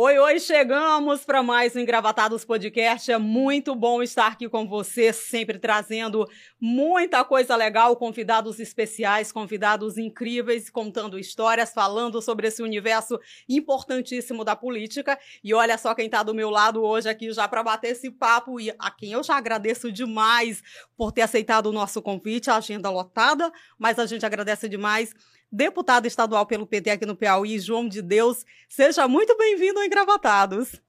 Oi, oi, chegamos para mais um Engravatados Podcast. É muito bom estar aqui com você, sempre trazendo muita coisa legal, convidados especiais, convidados incríveis, contando histórias, falando sobre esse universo importantíssimo da política. E olha só quem está do meu lado hoje aqui já para bater esse papo e a quem eu já agradeço demais por ter aceitado o nosso convite, a agenda lotada, mas a gente agradece demais deputado estadual pelo PT aqui no Piauí, João de Deus. Seja muito bem-vindo ao Engravatados.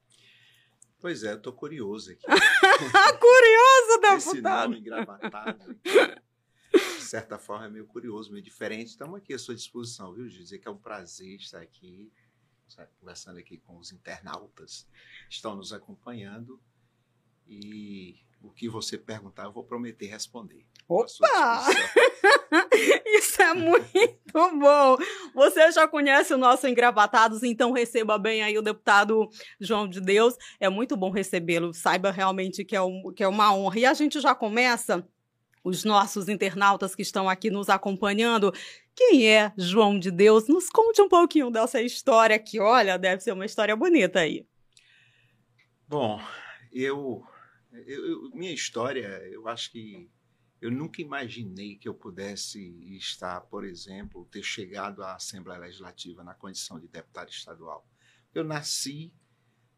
Pois é, eu tô curioso aqui. curioso, deputado. Esse nome engravatado. De certa forma é meio curioso, meio diferente. Estamos aqui à sua disposição, viu? Dizer que é um prazer estar aqui, conversando aqui com os internautas que estão nos acompanhando. E o que você perguntar, eu vou prometer responder. Opa! Isso é muito bom. Você já conhece o nosso Engravatados, então receba bem aí o deputado João de Deus. É muito bom recebê-lo. Saiba realmente que é, um, que é uma honra. E a gente já começa os nossos internautas que estão aqui nos acompanhando. Quem é João de Deus? Nos conte um pouquinho dessa história que, olha, deve ser uma história bonita aí. Bom, eu eu, eu, minha história, eu acho que eu nunca imaginei que eu pudesse estar, por exemplo, ter chegado à Assembleia Legislativa na condição de deputado estadual. Eu nasci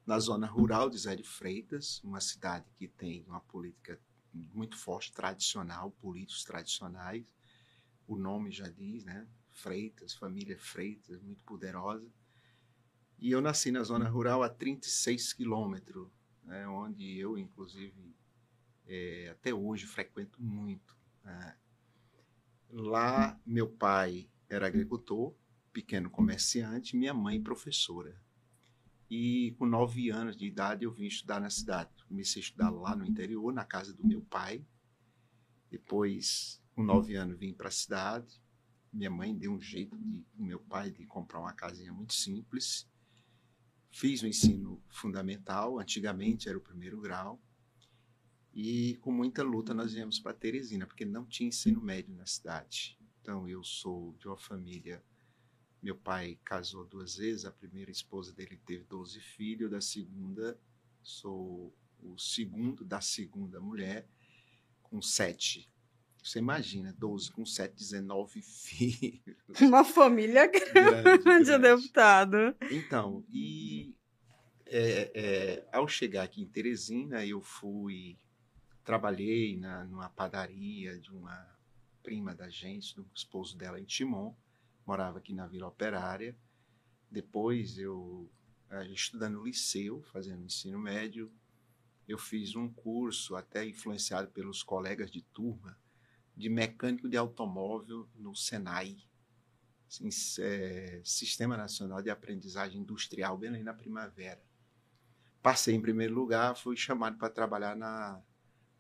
na zona rural de Zé de Freitas, uma cidade que tem uma política muito forte, tradicional, políticos tradicionais. O nome já diz, né? Freitas, família Freitas, muito poderosa. E eu nasci na zona rural a 36 quilômetros né, onde eu, inclusive, é, até hoje frequento muito. Né. Lá, meu pai era agricultor, pequeno comerciante, minha mãe professora. E com nove anos de idade eu vim estudar na cidade. Comecei a estudar lá no interior, na casa do meu pai. Depois, com nove anos, vim para a cidade. Minha mãe deu um jeito de, meu pai de comprar uma casinha muito simples. Fiz o ensino fundamental, antigamente era o primeiro grau, e com muita luta nós viemos para Teresina, porque não tinha ensino médio na cidade. Então eu sou de uma família, meu pai casou duas vezes, a primeira esposa dele teve 12 filhos, da segunda sou o segundo da segunda mulher, com sete você imagina, 12 com 7, 19 filhos. Uma família grande, grande, grande. deputado. Então, e é, é, ao chegar aqui em Teresina, eu fui, trabalhei na, numa padaria de uma prima da gente, do esposo dela em Timon, morava aqui na Vila Operária. Depois eu, estudando no liceu, fazendo ensino médio, eu fiz um curso, até influenciado pelos colegas de turma, de mecânico de automóvel no Senai, é, Sistema Nacional de Aprendizagem Industrial, bem ali na primavera. Passei em primeiro lugar, fui chamado para trabalhar na,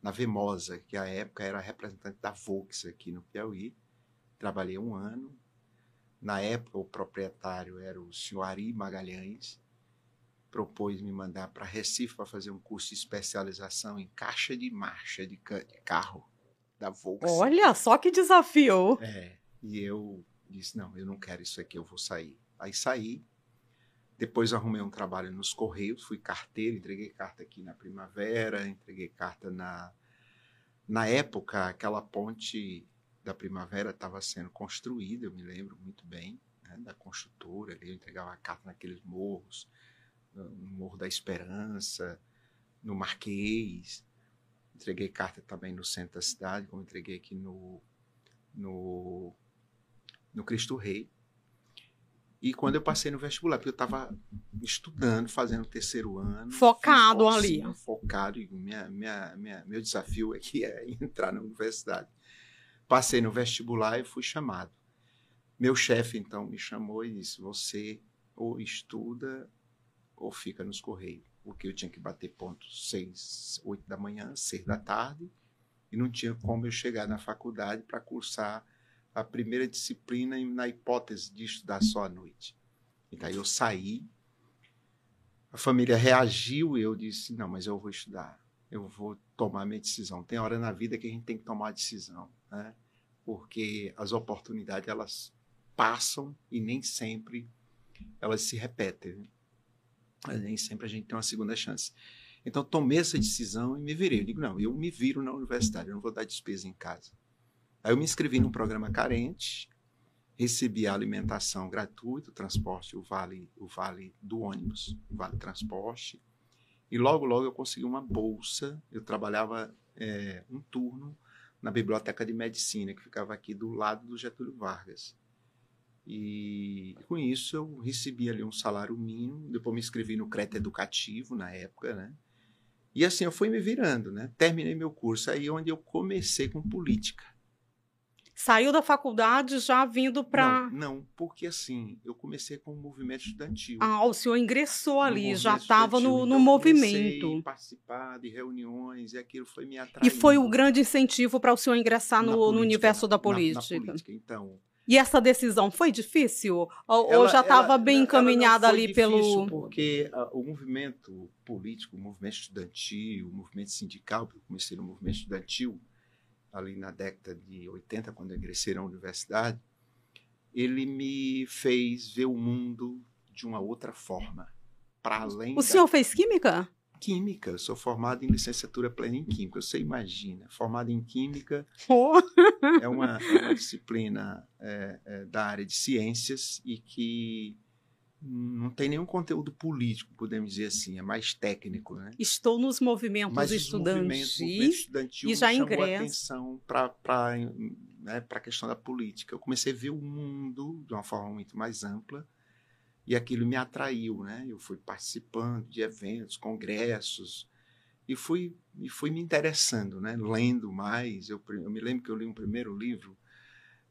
na Vemosa, que à época era representante da Volks aqui no Piauí. Trabalhei um ano. Na época, o proprietário era o senhor Ari Magalhães. Propôs me mandar para Recife para fazer um curso de especialização em caixa de marcha de carro da Volkswagen. Olha só que desafio! É, e eu disse, não, eu não quero isso aqui, eu vou sair. Aí saí, depois arrumei um trabalho nos Correios, fui carteiro, entreguei carta aqui na Primavera, entreguei carta na... Na época, aquela ponte da Primavera estava sendo construída, eu me lembro muito bem, né, da construtora, eu entregava a carta naqueles morros, no Morro da Esperança, no Marquês, Entreguei carta também no centro da cidade, como entreguei aqui no, no, no Cristo Rei. E quando eu passei no vestibular, porque eu estava estudando, fazendo o terceiro ano. Focado ali. Focado. E minha, minha, minha, meu desafio aqui é entrar na universidade. Passei no vestibular e fui chamado. Meu chefe, então, me chamou e disse: Você ou estuda ou fica nos Correios porque eu tinha que bater ponto seis, oito da manhã, seis da tarde, e não tinha como eu chegar na faculdade para cursar a primeira disciplina na hipótese de estudar só à noite. Então eu saí, a família reagiu e eu disse: não, mas eu vou estudar, eu vou tomar minha decisão. Tem hora na vida que a gente tem que tomar a decisão, né? porque as oportunidades elas passam e nem sempre elas se repetem. nem sempre a gente tem uma segunda chance. Então, tomei essa decisão e me virei. Eu digo, não, eu me viro na universidade, eu não vou dar despesa em casa. Aí eu me inscrevi num programa carente, recebi a alimentação gratuita, o transporte, o vale, o vale do ônibus, o vale transporte. E logo, logo eu consegui uma bolsa. Eu trabalhava é, um turno na biblioteca de medicina, que ficava aqui do lado do Getúlio Vargas. E com isso eu recebi ali um salário mínimo, depois me inscrevi no crédito educativo na época, né? E assim eu fui me virando, né? Terminei meu curso aí onde eu comecei com política. Saiu da faculdade já vindo para. Não, não, porque assim, eu comecei com o movimento estudantil. Ah, o senhor ingressou ali, já estava no, no então movimento. A participar de reuniões e aquilo foi me atraindo. E foi o grande incentivo para o senhor ingressar no, política, no universo da política. Na, na política. Então, e essa decisão foi difícil? Ou, ela, já estava bem encaminhada ali difícil pelo. Porque uh, o movimento político, o movimento estudantil, o movimento sindical, porque eu comecei no movimento estudantil, ali na década de 80, quando eu ingressei na universidade, ele me fez ver o mundo de uma outra forma. Para além. O da... senhor fez química? Química, eu sou formado em licenciatura plena em Química. Você imagina, formado em Química oh. é, uma, é, uma, disciplina é, é, da área de ciências e que não tem nenhum conteúdo político, podemos dizer assim, é mais técnico. Né? Estou nos movimentos Mas estudantis movimento estudantil e já ingresso. atenção para né, a questão da política. Eu comecei a ver o mundo de uma forma muito mais ampla e aquilo me atraiu. Né? Eu fui participando de eventos, congressos, e fui, e fui me interessando, né? lendo mais. Eu, eu me lembro que eu li um primeiro livro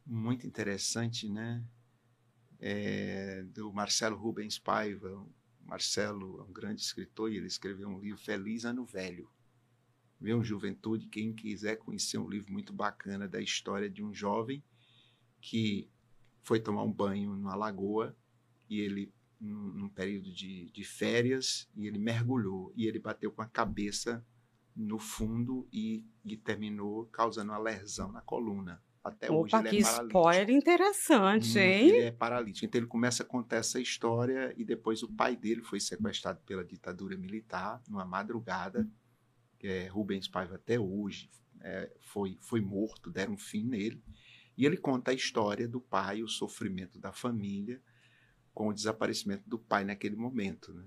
muito interessante, né? É, do Marcelo Rubens Paiva. Marcelo é um grande escritor e ele escreveu um livro Feliz Ano Velho. Meu Juventude, quem quiser conhecer um livro muito bacana da história de um jovem que foi tomar um banho numa lagoa e ele num, num período de, de férias e ele mergulhou e ele bateu com a cabeça no fundo e, e terminou causando uma lesão na coluna. Até Opa, hoje ele que é paralítico. spoiler interessante, hum, hein? Ele é paralítico. Então ele começa a contar essa história e depois o pai dele foi sequestrado pela ditadura militar numa madrugada. É, Rubens Paiva até hoje é, foi, foi morto, deram um fim nele. E ele conta a história do pai, o sofrimento da família com o desaparecimento do pai naquele momento, né?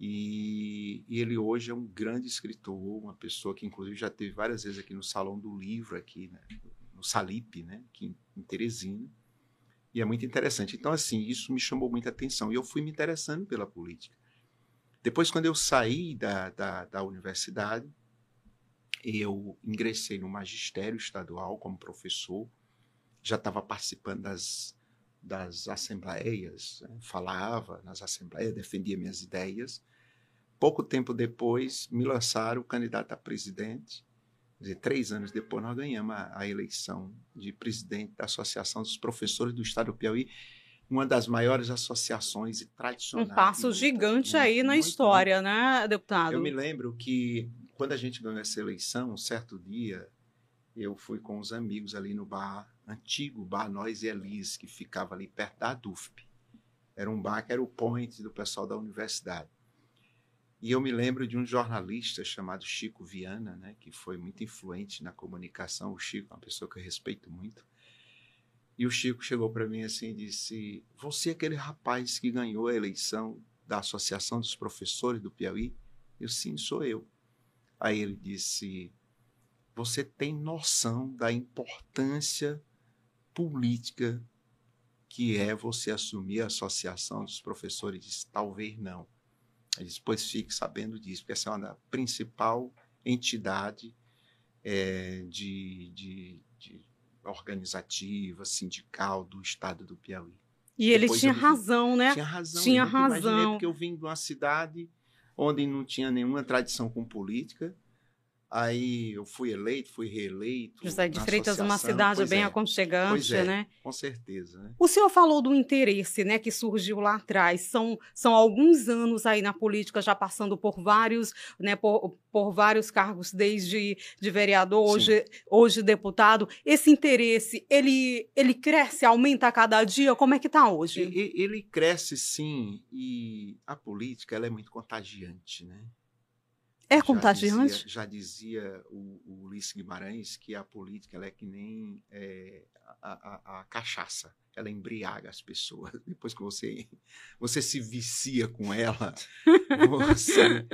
E, e, ele hoje é um grande escritor, uma pessoa que inclusive já teve várias vezes aqui no Salão do Livro, aqui, né? No Salip, né, aqui em Teresina. E é muito interessante. Então, assim, isso me chamou muita atenção. E eu fui me interessando pela política. Depois, quando eu saí da, da, da universidade, eu ingressei no magistério estadual como professor. Já estava participando das, das assembleias, né? falava nas assembleias, defendia minhas ideias. Pouco tempo depois, me lançaram candidato a presidente dizer, três anos depois, nós ganhamos a, a, eleição de presidente da Associação dos Professores do Estado do Piauí, uma das maiores associações tradicionais. Um passo gigante muito, aí na muito, história, muito. né, deputado? Eu me lembro que quando a gente ganhou essa eleição, um certo dia, eu fui com os amigos ali no bar, antigo bar Nós e Elis, que ficava ali perto da DUFP. Era um bar que era o point do pessoal da universidade. E eu me lembro de um jornalista chamado Chico Viana, né, que foi muito influente na comunicação. O Chico é uma pessoa que eu respeito muito. E o Chico chegou para mim assim e disse: Você é aquele rapaz que ganhou a eleição da Associação dos Professores do Piauí? Eu, sim, sou eu. Aí ele disse: Você tem noção da importância política que é você assumir a Associação dos Professores? Disse, Talvez não. Ele disse, pois fique sabendo disso, porque essa é uma principal entidade é, de, de, de, organizativa, sindical do estado do Piauí. E ele tinha razão, né? Tinha razão. Tinha razão. porque eu vim de uma cidade onde não tinha nenhuma tradição com política, Aí eu fui eleito, fui reeleito. José de Freitas, uma cidade bem é. aconchegante, é, né? Com certeza. Né? O senhor falou do interesse, né, que surgiu lá atrás. São, são alguns anos aí na política, já passando por vários, né, por, por vários cargos, desde de vereador, hoje, hoje deputado. Esse interesse, ele, ele cresce, aumenta a cada dia? Como é que está hoje? Ele, ele cresce, sim, e a política ela é muito contagiante, né? É contagiante? Já dizia, já dizia o, o Ulisses Guimarães que a política é que nem é, a, a, a, cachaça. Ela embriaga as pessoas. Depois que você, você se vicia com ela, você.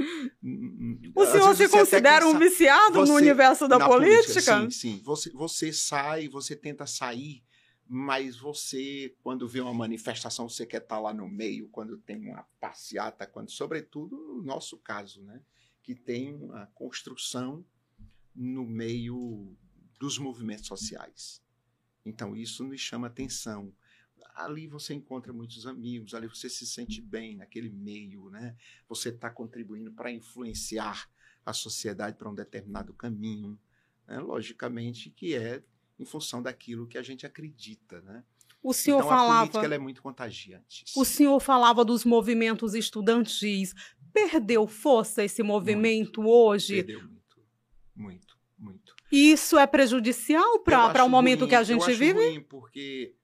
o senhor se considera um viciado você, no universo da política? política? Sim, sim. Você, você sai, você tenta sair mas você, quando vê uma manifestação, você quer estar lá no meio, quando tem uma passeata, quando, sobretudo no nosso caso, né? Que tem uma construção no meio dos movimentos sociais. Então, isso nos chama atenção. Ali você encontra muitos amigos, ali você se sente bem naquele meio, né? Você está contribuindo para influenciar a sociedade para um determinado caminho, né? logicamente que é em função daquilo que a gente acredita, né? O senhor então, falava. A política é muito contagiante. O senhor falava dos movimentos estudantis. Perdeu força esse movimento muito, hoje? Perdeu muito, muito, muito. E isso é prejudicial para o momento ruim, que a gente vive? Ruim porque,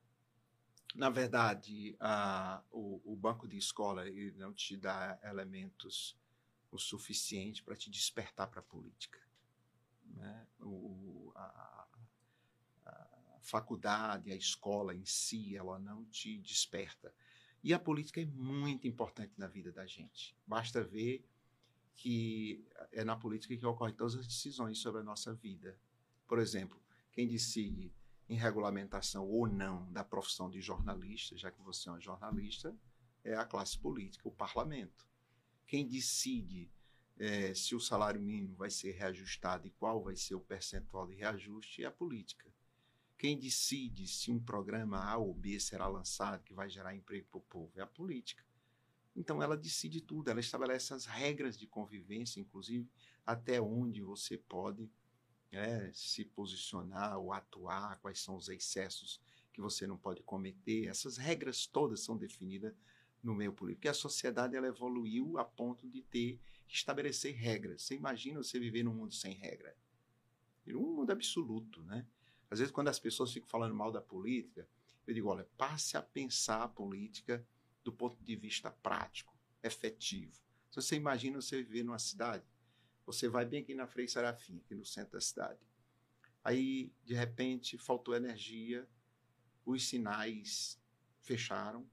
na verdade, a, o, o banco de escola ele não te dá elementos o suficiente para te despertar para a política. Né? O, a, faculdade, a escola em si, ela não te desperta. E a política é muito importante na vida da gente. Basta ver que é na política que ocorrem todas as decisões sobre a nossa vida. Por exemplo, quem decide em regulamentação ou não da profissão de jornalista, já que você é um jornalista, é a classe política, o parlamento. Quem decide é, se o salário mínimo vai ser reajustado e qual vai ser o percentual de reajuste é a política. Quem decide se um programa A ou B será lançado que vai gerar emprego para o povo é a política. Então ela decide tudo, ela estabelece as regras de convivência, inclusive até onde você pode é, se posicionar ou atuar, quais são os excessos que você não pode cometer. Essas regras todas são definidas no meio político. Porque a sociedade ela evoluiu a ponto de ter que estabelecer regras. Você imagina você viver num mundo sem regra? Um mundo absoluto, né? Às vezes, quando as pessoas ficam falando mal da política, eu digo: olha, passe a pensar a política do ponto de vista prático, efetivo. Se você imagina você viver numa cidade, você vai bem aqui na Frei Serafim, aqui no centro da cidade. Aí, de repente, faltou energia, os sinais fecharam,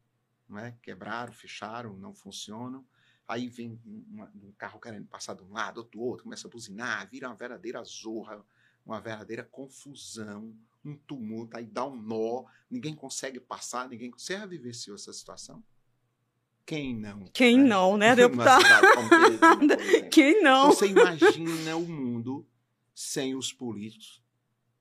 não é? quebraram, fecharam, não funcionam. Aí vem um, um carro querendo passar de um lado, outro, outro, começa a buzinar, vira uma verdadeira zorra, uma verdadeira confusão, um tumulto, aí dá um nó, ninguém consegue passar, ninguém. Você já vivenciou essa situação? Quem não? Quem né? não, né, deputado? Quem não? Você imagina o mundo sem os políticos,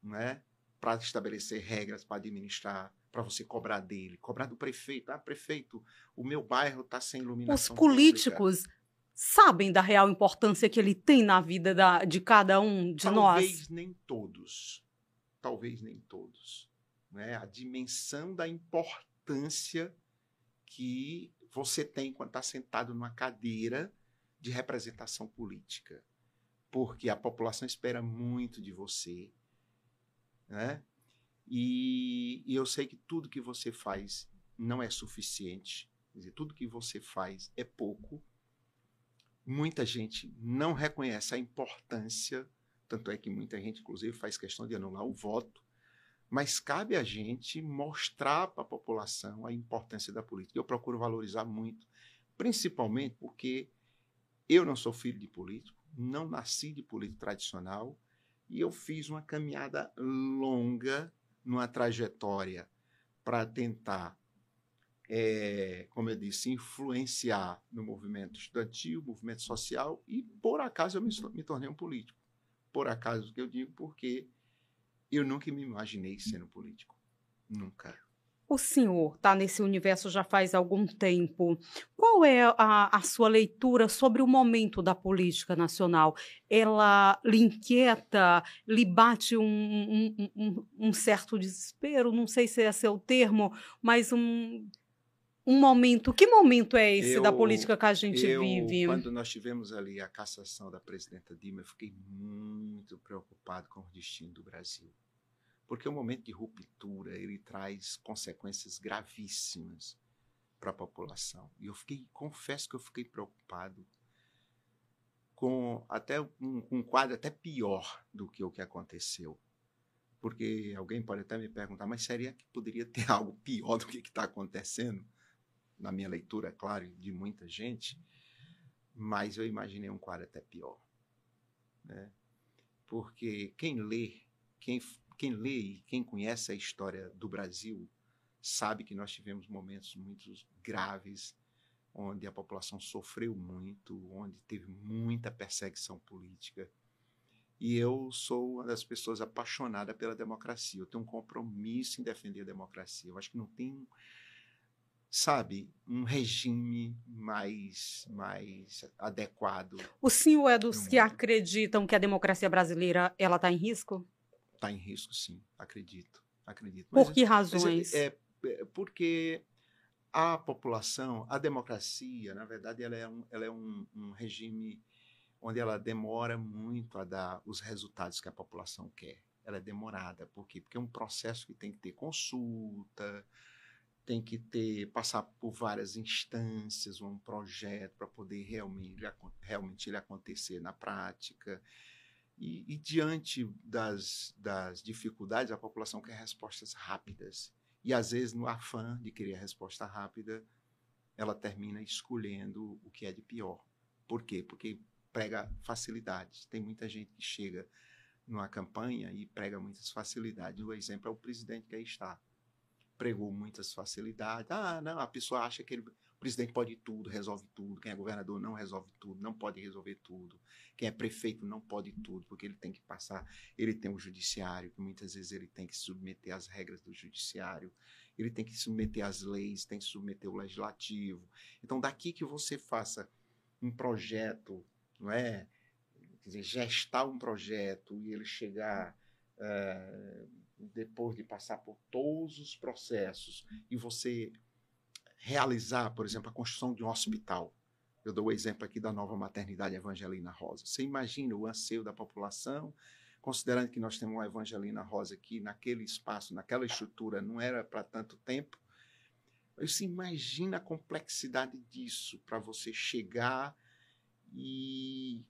né? Para estabelecer regras para administrar, para você cobrar dele, cobrar do prefeito. Ah, prefeito, o meu bairro está sem iluminação. Os políticos pública sabem da real importância que ele tem na vida da, de cada um de Talvez nós? Talvez nem todos. Talvez nem todos. Né? A dimensão da importância que você tem quando está sentado numa cadeira de representação política. Porque a população espera muito de você. Né? E, e eu sei que tudo que você faz não é suficiente. Dizer, tudo que você faz é pouco muita gente não reconhece a importância, tanto é que muita gente, inclusive, faz questão de anular o voto, mas cabe a gente mostrar para a população a importância da política. Eu procuro valorizar muito, principalmente porque eu não sou filho de político, não nasci de político tradicional e eu fiz uma caminhada longa numa trajetória para tentar é, como eu disse, influenciar no movimento estudantil, movimento social, e por acaso eu me, me tornei um político. Por acaso que eu digo, porque eu nunca me imaginei sendo político. Nunca. O senhor está nesse universo já faz algum tempo. Qual é a, a, sua leitura sobre o momento da política nacional? Ela lhe inquieta, lhe bate um, um, um, um certo desespero? Não sei se é o termo, mas um, um momento. Que momento é esse eu, da política que a gente eu, vive? Quando nós tivemos ali a cassação da presidenta Dilma, eu fiquei muito preocupado com o destino do Brasil porque o momento de ruptura ele traz consequências gravíssimas para a população. E eu fiquei, confesso que eu fiquei preocupado com até um, um, quadro até pior do que o que aconteceu. Porque alguém pode até me perguntar, mas seria que poderia ter algo pior do que está acontecendo? Na minha leitura, é claro, de muita gente, mas eu imaginei um quadro até pior. Né? Porque quem lê, quem quem lê e quem conhece a história do Brasil sabe que nós tivemos momentos muito graves, onde a população sofreu muito, onde teve muita perseguição política. E eu sou uma das pessoas apaixonadas pela democracia. Eu tenho um compromisso em defender a democracia. Eu acho que não tem, sabe, um regime mais, mais adequado. O senhor é dos que acreditam que a democracia brasileira ela está em risco? Está em risco, sim, acredito. acredito. Mas, Por que razões? É, é, porque a população, a democracia, na verdade, ela é um, ela é um, um regime onde ela demora muito a dar os resultados que a população quer. Ela é demorada. Por quê? Porque é um processo que tem que ter consulta, tem que ter passar por várias instâncias, um projeto para poder realmente, realmente ele acontecer na prática. E, e diante das, das dificuldades, a população quer respostas rápidas. E às vezes, no afã de querer a resposta rápida, ela termina escolhendo o que é de pior. Por quê? Porque prega facilidades. Tem muita gente que chega numa campanha e prega muitas facilidades. O exemplo é o presidente que aí está. Pregou muitas facilidades. Ah, não, a pessoa acha que ele o presidente pode tudo, resolve tudo. Quem é governador não resolve tudo, não pode resolver tudo. Quem é prefeito não pode tudo, porque ele tem que passar. Ele tem o judiciário, que muitas vezes ele tem que se submeter às regras do judiciário. Ele tem que se submeter às leis, tem que se submeter ao legislativo. Então, daqui que você faça um projeto, não é? Quer dizer, gestar um projeto e ele chegar. Uh, depois de passar por todos os processos e você realizar, por exemplo, a construção de um hospital. Eu dou o exemplo aqui da nova maternidade Evangelina Rosa. Você imagina o anseio da população, considerando que nós temos uma Evangelina Rosa aqui naquele espaço, naquela estrutura, não era para tanto tempo. Você imagina a complexidade disso para você chegar e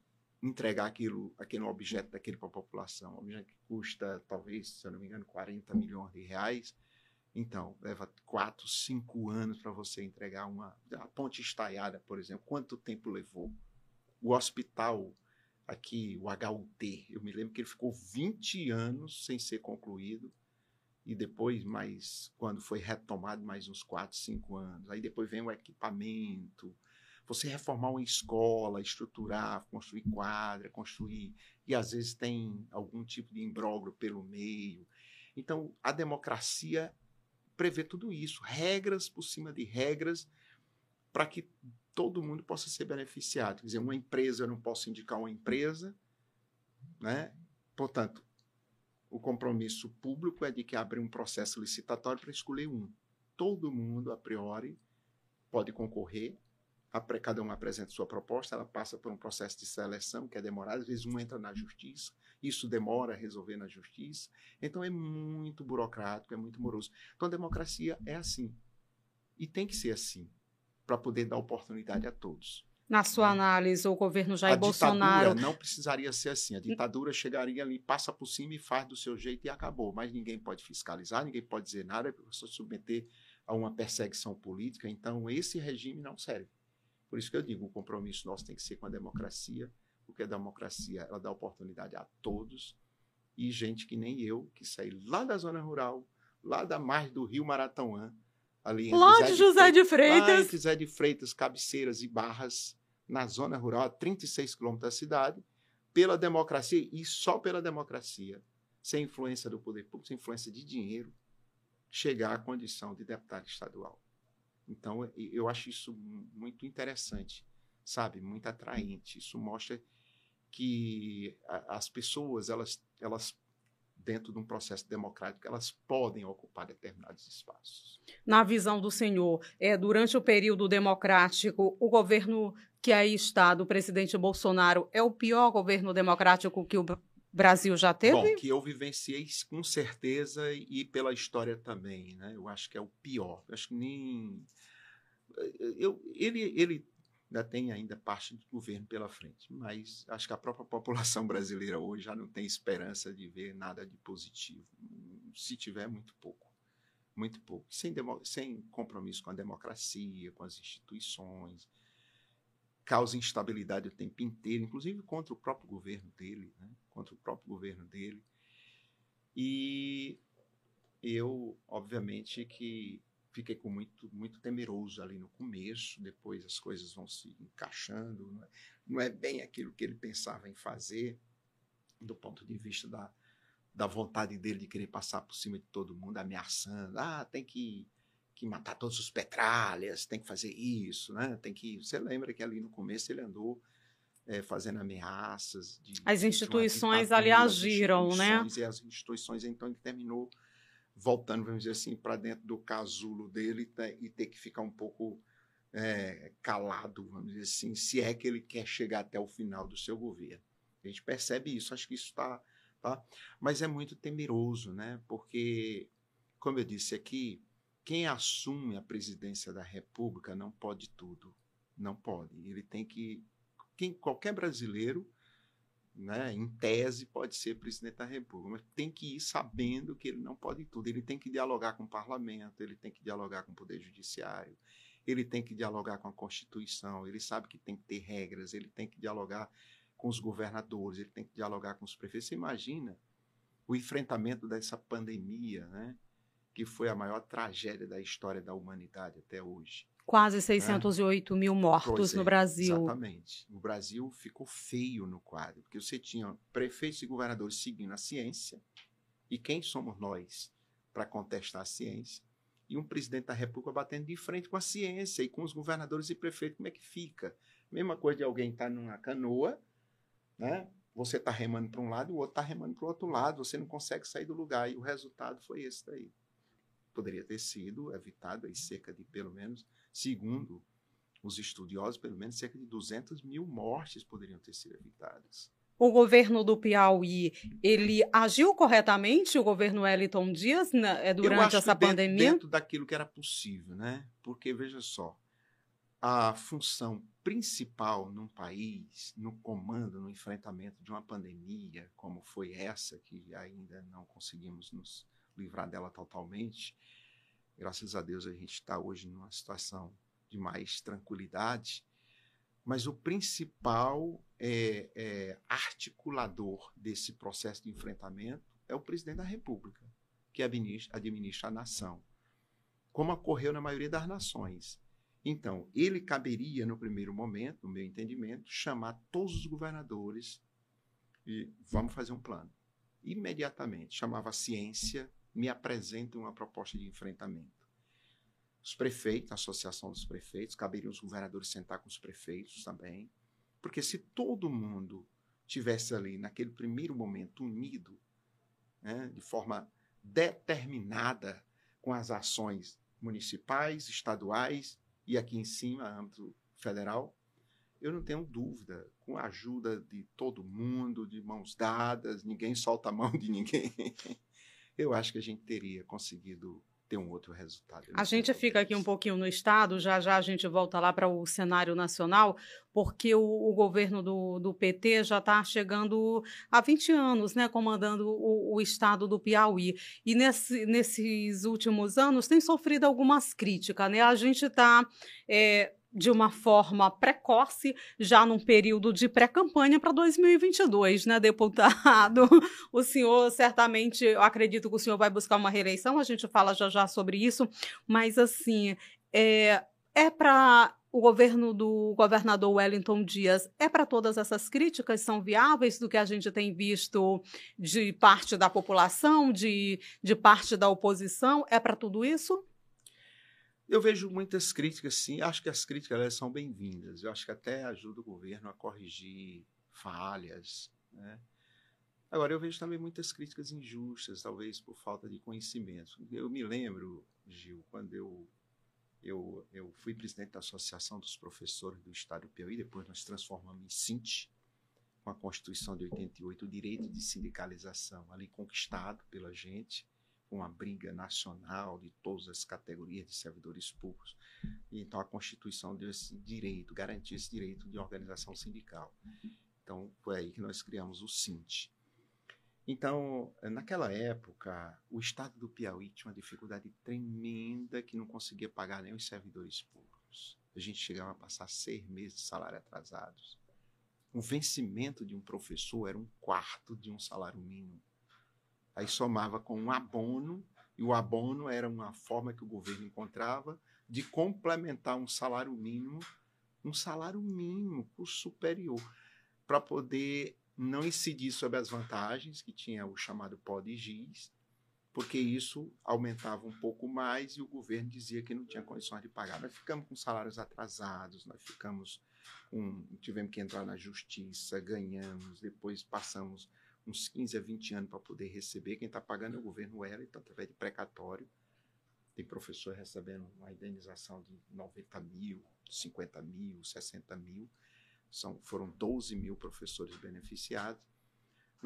entregar aquilo, aquele objeto daquele para a população. Um objeto que custa, talvez, se eu não me engano, 40 milhões de reais então, leva quatro, cinco anos para você entregar uma. A ponte estaiada, por exemplo. Quanto tempo levou? O hospital aqui, o HUT, eu me lembro que ele ficou 20 anos sem ser concluído. E depois, mais, quando foi retomado, mais uns 4, 5 anos. Aí depois vem o equipamento. Você reformar uma escola, estruturar, construir quadra, construir. E às vezes tem algum tipo de imbróglio pelo meio. Então, a democracia prevê tudo isso, regras por cima de regras, para que todo mundo possa ser beneficiado. Quer dizer, uma empresa, eu não posso indicar uma empresa, né? Portanto, o compromisso público é de que abre um processo licitatório para escolher um. Todo mundo, a priori, pode concorrer, cada um apresenta sua proposta, ela passa por um processo de seleção que é demorado, às vezes um entra na justiça, isso demora a resolver na justiça. Então é muito burocrático, é muito moroso. Então a democracia é assim. E tem que ser assim, para poder dar oportunidade a todos. Na sua né? análise, o governo Jair a Bolsonaro. não precisaria ser assim. A ditadura chegaria ali, passa por cima e faz do seu jeito e acabou. Mas ninguém pode fiscalizar, ninguém pode dizer nada, é só submeter a uma perseguição política. Então, esse regime não serve. Por isso que eu digo, o compromisso nosso tem que ser com a democracia, porque a democracia ela dá oportunidade a todos e gente que nem eu, que saí lá da zona rural, lá da margem do Rio Maratonã, ali lá de José de Freitas, lá entre José de Freitas, Cabeceiras e Barras, na zona rural, a 36 quilômetros da cidade, pela democracia e só pela democracia, sem influência do poder público, sem influência de dinheiro, chegar à condição de deputado estadual. Então, eu acho isso muito interessante, sabe? Muito atraente. Isso mostra que as pessoas, elas, elas dentro de um processo democrático, elas podem ocupar determinados espaços. Na visão do senhor, é, durante o período democrático, o governo que aí está, do presidente Bolsonaro, é o pior governo democrático que o Brasil já teve? Bom, que eu vivenciei com certeza e pela história também, né? Eu acho que é o pior. Eu acho que nem eu, ele, ele ainda tem ainda parte do governo pela frente, mas acho que a própria população brasileira hoje já não tem esperança de ver nada de positivo. Se tiver, muito pouco. Muito pouco. Sem, sem compromisso com a democracia, com as instituições, causa instabilidade o tempo inteiro, inclusive contra o próprio governo dele, né? contra o próprio governo dele. E eu, obviamente, que fiquei com muito, muito temeroso ali no começo, depois as coisas vão se encaixando, não é, não é bem aquilo que ele pensava em fazer, do ponto de vista da, da vontade dele de querer passar por cima de todo mundo, ameaçando, ah, tem que, que matar todos os petralhas, tem que fazer isso, né? Tem que. Você lembra que ali no começo ele andou é, fazendo ameaças de. As instituições ali agiram, né? E as instituições, então, ele terminou voltando, vamos dizer assim, para dentro do casulo dele tá, e ter que ficar um pouco é, calado, vamos dizer assim, se é que ele quer chegar até o final do seu governo. A gente percebe isso, acho que isso está. Tá? Mas é muito temeroso, né? porque, como eu disse aqui, quem assume a presidência da República não pode tudo. Não pode. Ele tem que. Quem, qualquer brasileiro né, em tese, pode ser presidente da República, mas tem que ir sabendo que ele não pode tudo. Ele tem que dialogar com o parlamento, ele tem que dialogar com o Poder Judiciário, ele tem que dialogar com a Constituição, ele sabe que tem que ter regras, ele tem que dialogar com os governadores, ele tem que dialogar com os prefeitos. Você imagina o enfrentamento dessa pandemia, né, que foi a maior tragédia da história da humanidade até hoje. Quase 608 é. mil mortos é, no Brasil. Exatamente. O Brasil ficou feio no quadro, porque você tinha prefeitos e governadores seguindo a ciência, e quem somos nós para contestar a ciência? E um presidente da República batendo de frente com a ciência e com os governadores e prefeitos, como é que fica? Mesma coisa de alguém estar tá numa canoa, né? Você está remando para um lado, o outro está remando para o outro lado, você não consegue sair do lugar. E o resultado foi esse daí. Poderia ter sido evitado aí cerca de pelo menos Segundo os estudiosos, pelo menos cerca de 200 mil mortes poderiam ter sido evitadas. O governo do Piauí, ele agiu corretamente, o governo Wellington Dias, né, durante essa dentro, pandemia? Dentro daquilo que era possível, né? Porque, veja só, a função principal num país, no comando, no enfrentamento de uma pandemia, como foi essa, que ainda não conseguimos nos livrar dela totalmente, Graças a Deus a gente está hoje numa situação de mais tranquilidade, mas o principal é, é, articulador desse processo de enfrentamento é o presidente da República, que administra, administra a nação, como ocorreu na maioria das nações. Então, ele caberia, no primeiro momento, no meu entendimento, chamar todos os governadores e vamos fazer um plano. Imediatamente, chamava a ciência, me apresentem uma proposta de enfrentamento. Os prefeitos, a associação dos prefeitos, caberiam os governadores sentar com os prefeitos também, porque se todo mundo tivesse ali naquele primeiro momento unido, né, de forma determinada com as ações municipais, estaduais e aqui em cima, âmbito federal, eu não tenho dúvida, com a ajuda de todo mundo, de mãos dadas, ninguém solta a mão de ninguém, eu acho que a gente teria conseguido ter um outro resultado. A gente fica aqui um pouquinho no Estado, já já a gente volta lá para o cenário nacional, porque o, o governo do, do, PT já está chegando há 20 anos, né, comandando o, o Estado do Piauí. E nesse, nesses últimos anos tem sofrido algumas críticas. Né? A gente está. É, de uma forma precoce, já num período de pré-campanha para 2022, né, deputado? O senhor certamente, eu acredito que o senhor vai buscar uma reeleição, a gente fala já já sobre isso, mas assim, é, é para o governo do governador Wellington Dias é para todas essas críticas? São viáveis do que a gente tem visto de parte da população, de, de parte da oposição? É para tudo isso? Eu vejo muitas críticas, sim. Acho que as críticas elas são bem-vindas. Eu acho que até ajuda o governo a corrigir falhas. Né? Agora, eu vejo também muitas críticas injustas, talvez por falta de conhecimento. Eu me lembro, Gil, quando eu, eu, eu fui presidente da Associação dos Professores do Estado do Piauí, depois nós transformamos em CINT, com a Constituição de 88, o direito de sindicalização ali conquistado pela gente com a briga nacional de todas as categorias de servidores públicos. Então, a Constituição deu esse direito, garantiu esse direito de organização sindical. Então, foi aí que nós criamos o SINT. Então, naquela época, o estado do Piauí tinha uma dificuldade tremenda que não conseguia pagar nem os servidores públicos. A gente chegava a passar seis meses de salário atrasados. O vencimento de um professor era um quarto de um salário mínimo. Aí somava com um abono, e o abono era uma forma que o governo encontrava de complementar um salário mínimo, um salário mínimo, o superior, para poder não incidir sobre as vantagens, que tinha o chamado pó de giz, porque isso aumentava um pouco mais e o governo dizia que não tinha condições de pagar. Nós ficamos com salários atrasados, nós ficamos com, tivemos que entrar na justiça, ganhamos, depois passamos uns 15 a 20 anos para poder receber. Quem está pagando é o governo Wellington, através de precatório. Tem professor recebendo uma indenização de 90 mil, 50 mil, 60 mil. São, foram 12 mil professores beneficiados.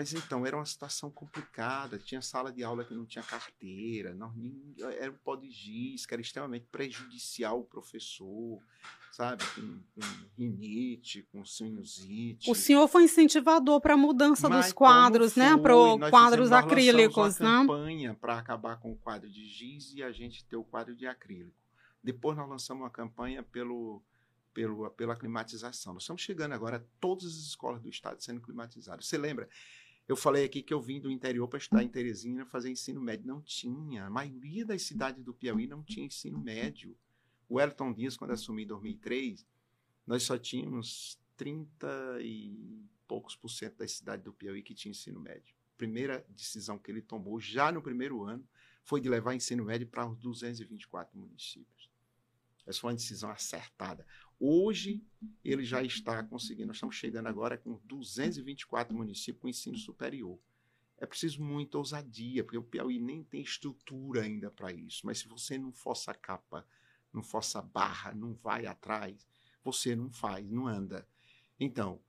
Mas então era uma situação complicada. Tinha sala de aula que não tinha carteira, não, era um pó de giz, que era extremamente prejudicial ao professor, sabe? Com, com rinite, com sinusite. O senhor foi incentivador para a mudança Mas dos quadros, né? Para quadros acrílicos, né? campanha para acabar com o quadro de giz e a gente ter o quadro de acrílico. Depois nós lançamos uma campanha pelo pelo, pela climatização. Nós estamos chegando agora a todas as escolas do estado sendo climatizadas. Você lembra? Eu falei aqui que eu vim do interior para estudar em Teresina, fazer ensino médio. Não tinha. A maioria das cidades do Piauí não tinha ensino médio. O Elton Dias, quando assumiu em 2003, nós só tínhamos 30 e poucos por cento das cidades do Piauí que tinha ensino médio. A primeira decisão que ele tomou, já no primeiro ano, foi de levar ensino médio para os 224 municípios. Essa foi uma decisão acertada. Hoje, ele já está conseguindo. Nós estamos chegando agora com 224 municípios com ensino superior. É preciso muita ousadia, porque o Piauí nem tem estrutura ainda para isso. Mas se você não força a capa, não força a barra, não vai atrás, você não faz, não anda. Então,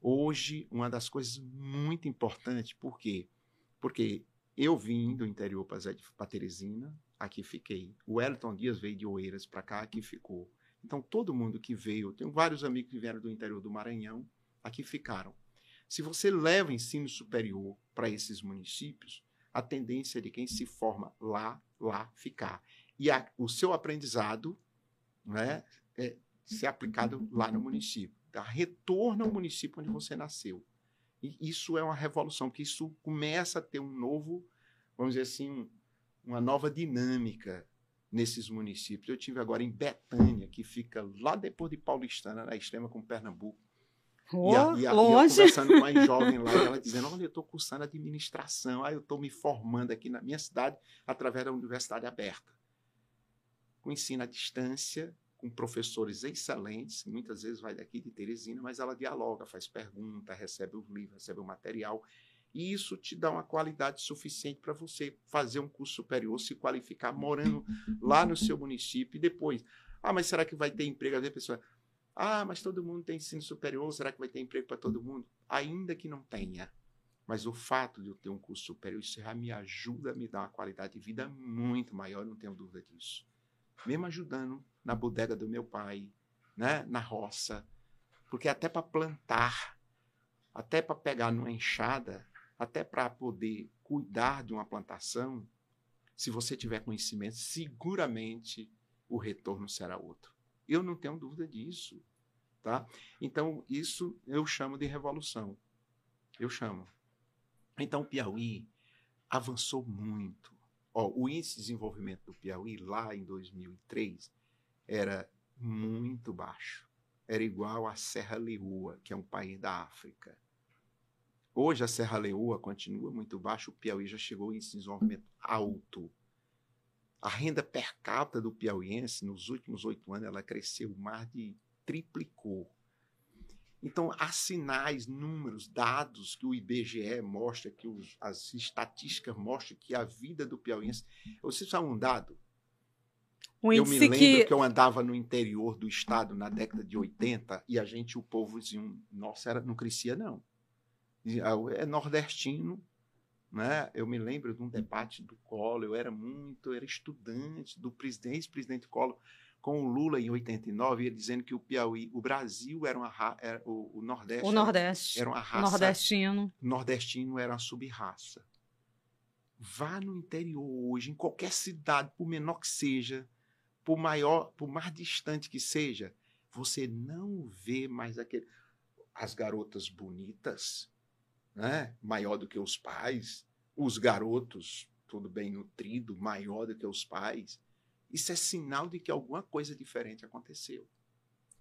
hoje, uma das coisas muito importantes, por quê? Porque eu vim do interior para Teresina, aqui fiquei. O Wellington Dias veio de Oeiras para cá, aqui ficou. Então, todo mundo que veio, tenho vários amigos que vieram do interior do Maranhão, aqui ficaram. Se você leva ensino superior para esses municípios, a tendência é de quem se forma lá, lá ficar. E a, o seu aprendizado né, é ser aplicado lá no município. Tá? Retorna ao município onde você nasceu. E isso é uma revolução, porque isso começa a ter um novo, vamos dizer assim, uma nova dinâmica nesses municípios. Eu tive agora em Betânia, que fica lá depois de Paulistana, na extrema com Pernambuco. Oh, e, a, e, a, longe. e eu conversando com uma jovem lá, ela dizendo: Olha, eu estou cursando administração, aí eu estou me formando aqui na minha cidade através da Universidade Aberta. Com ensino à distância, com professores excelentes, muitas vezes vai daqui de Teresina, mas ela dialoga, faz pergunta, recebe os livros, recebe o material e isso te dá uma qualidade suficiente para você fazer um curso superior, se qualificar morando lá no seu município e depois. Ah, mas será que vai ter emprego? Às vezes a pessoa. Ah, mas todo mundo tem ensino superior, será que vai ter emprego para todo mundo? Ainda que não tenha. Mas o fato de eu ter um curso superior, isso já me ajuda a me dar uma qualidade de vida muito maior, não tenho dúvida disso. Mesmo ajudando na bodega do meu pai, né, na roça, porque até para plantar, até para pegar numa enxada, até para poder cuidar de uma plantação, se você tiver conhecimento, seguramente o retorno será outro. Eu não tenho dúvida disso, tá? Então, isso eu chamo de revolução. Eu chamo. Então, o Piauí avançou muito. Ó, o índice de desenvolvimento do Piauí, lá em 2003, era muito baixo. Era igual à Serra Leoa, que é um país da África. Hoje a Serra Leoa continua muito baixa, o Piauí já chegou em desenvolvimento alto. A renda per capita do piauiense, nos últimos oito anos, ela cresceu mais de triplicou. Então, há sinais, números, dados que o IBGE mostra, que os, as estatísticas mostram que a vida do piauiense. Você sabe um dado? O eu me lembro que. que eu andava no interior do estado na década de 80 e a gente, o povo dizia, nossa, era, não crescia não. Dizia, "Ah, É nordestino, né? Eu me lembro de um debate do Collor, eu era muito, eu era estudante do presidente, ex-presidente Collor, com o Lula em 89, ele dizendo que o Piauí, o Brasil era uma ra- era, o, o Nordeste, O Nordeste. era uma raça Nordestino. nordestino era uma sub-raça. Vá no interior hoje, em qualquer cidade, por menor que seja, por maior, por mais distante que seja, você não vê mais aquele as garotas bonitas, né? Maior do que os pais, os garotos tudo bem nutrido, maior do que os pais. Isso é sinal de que alguma coisa diferente aconteceu.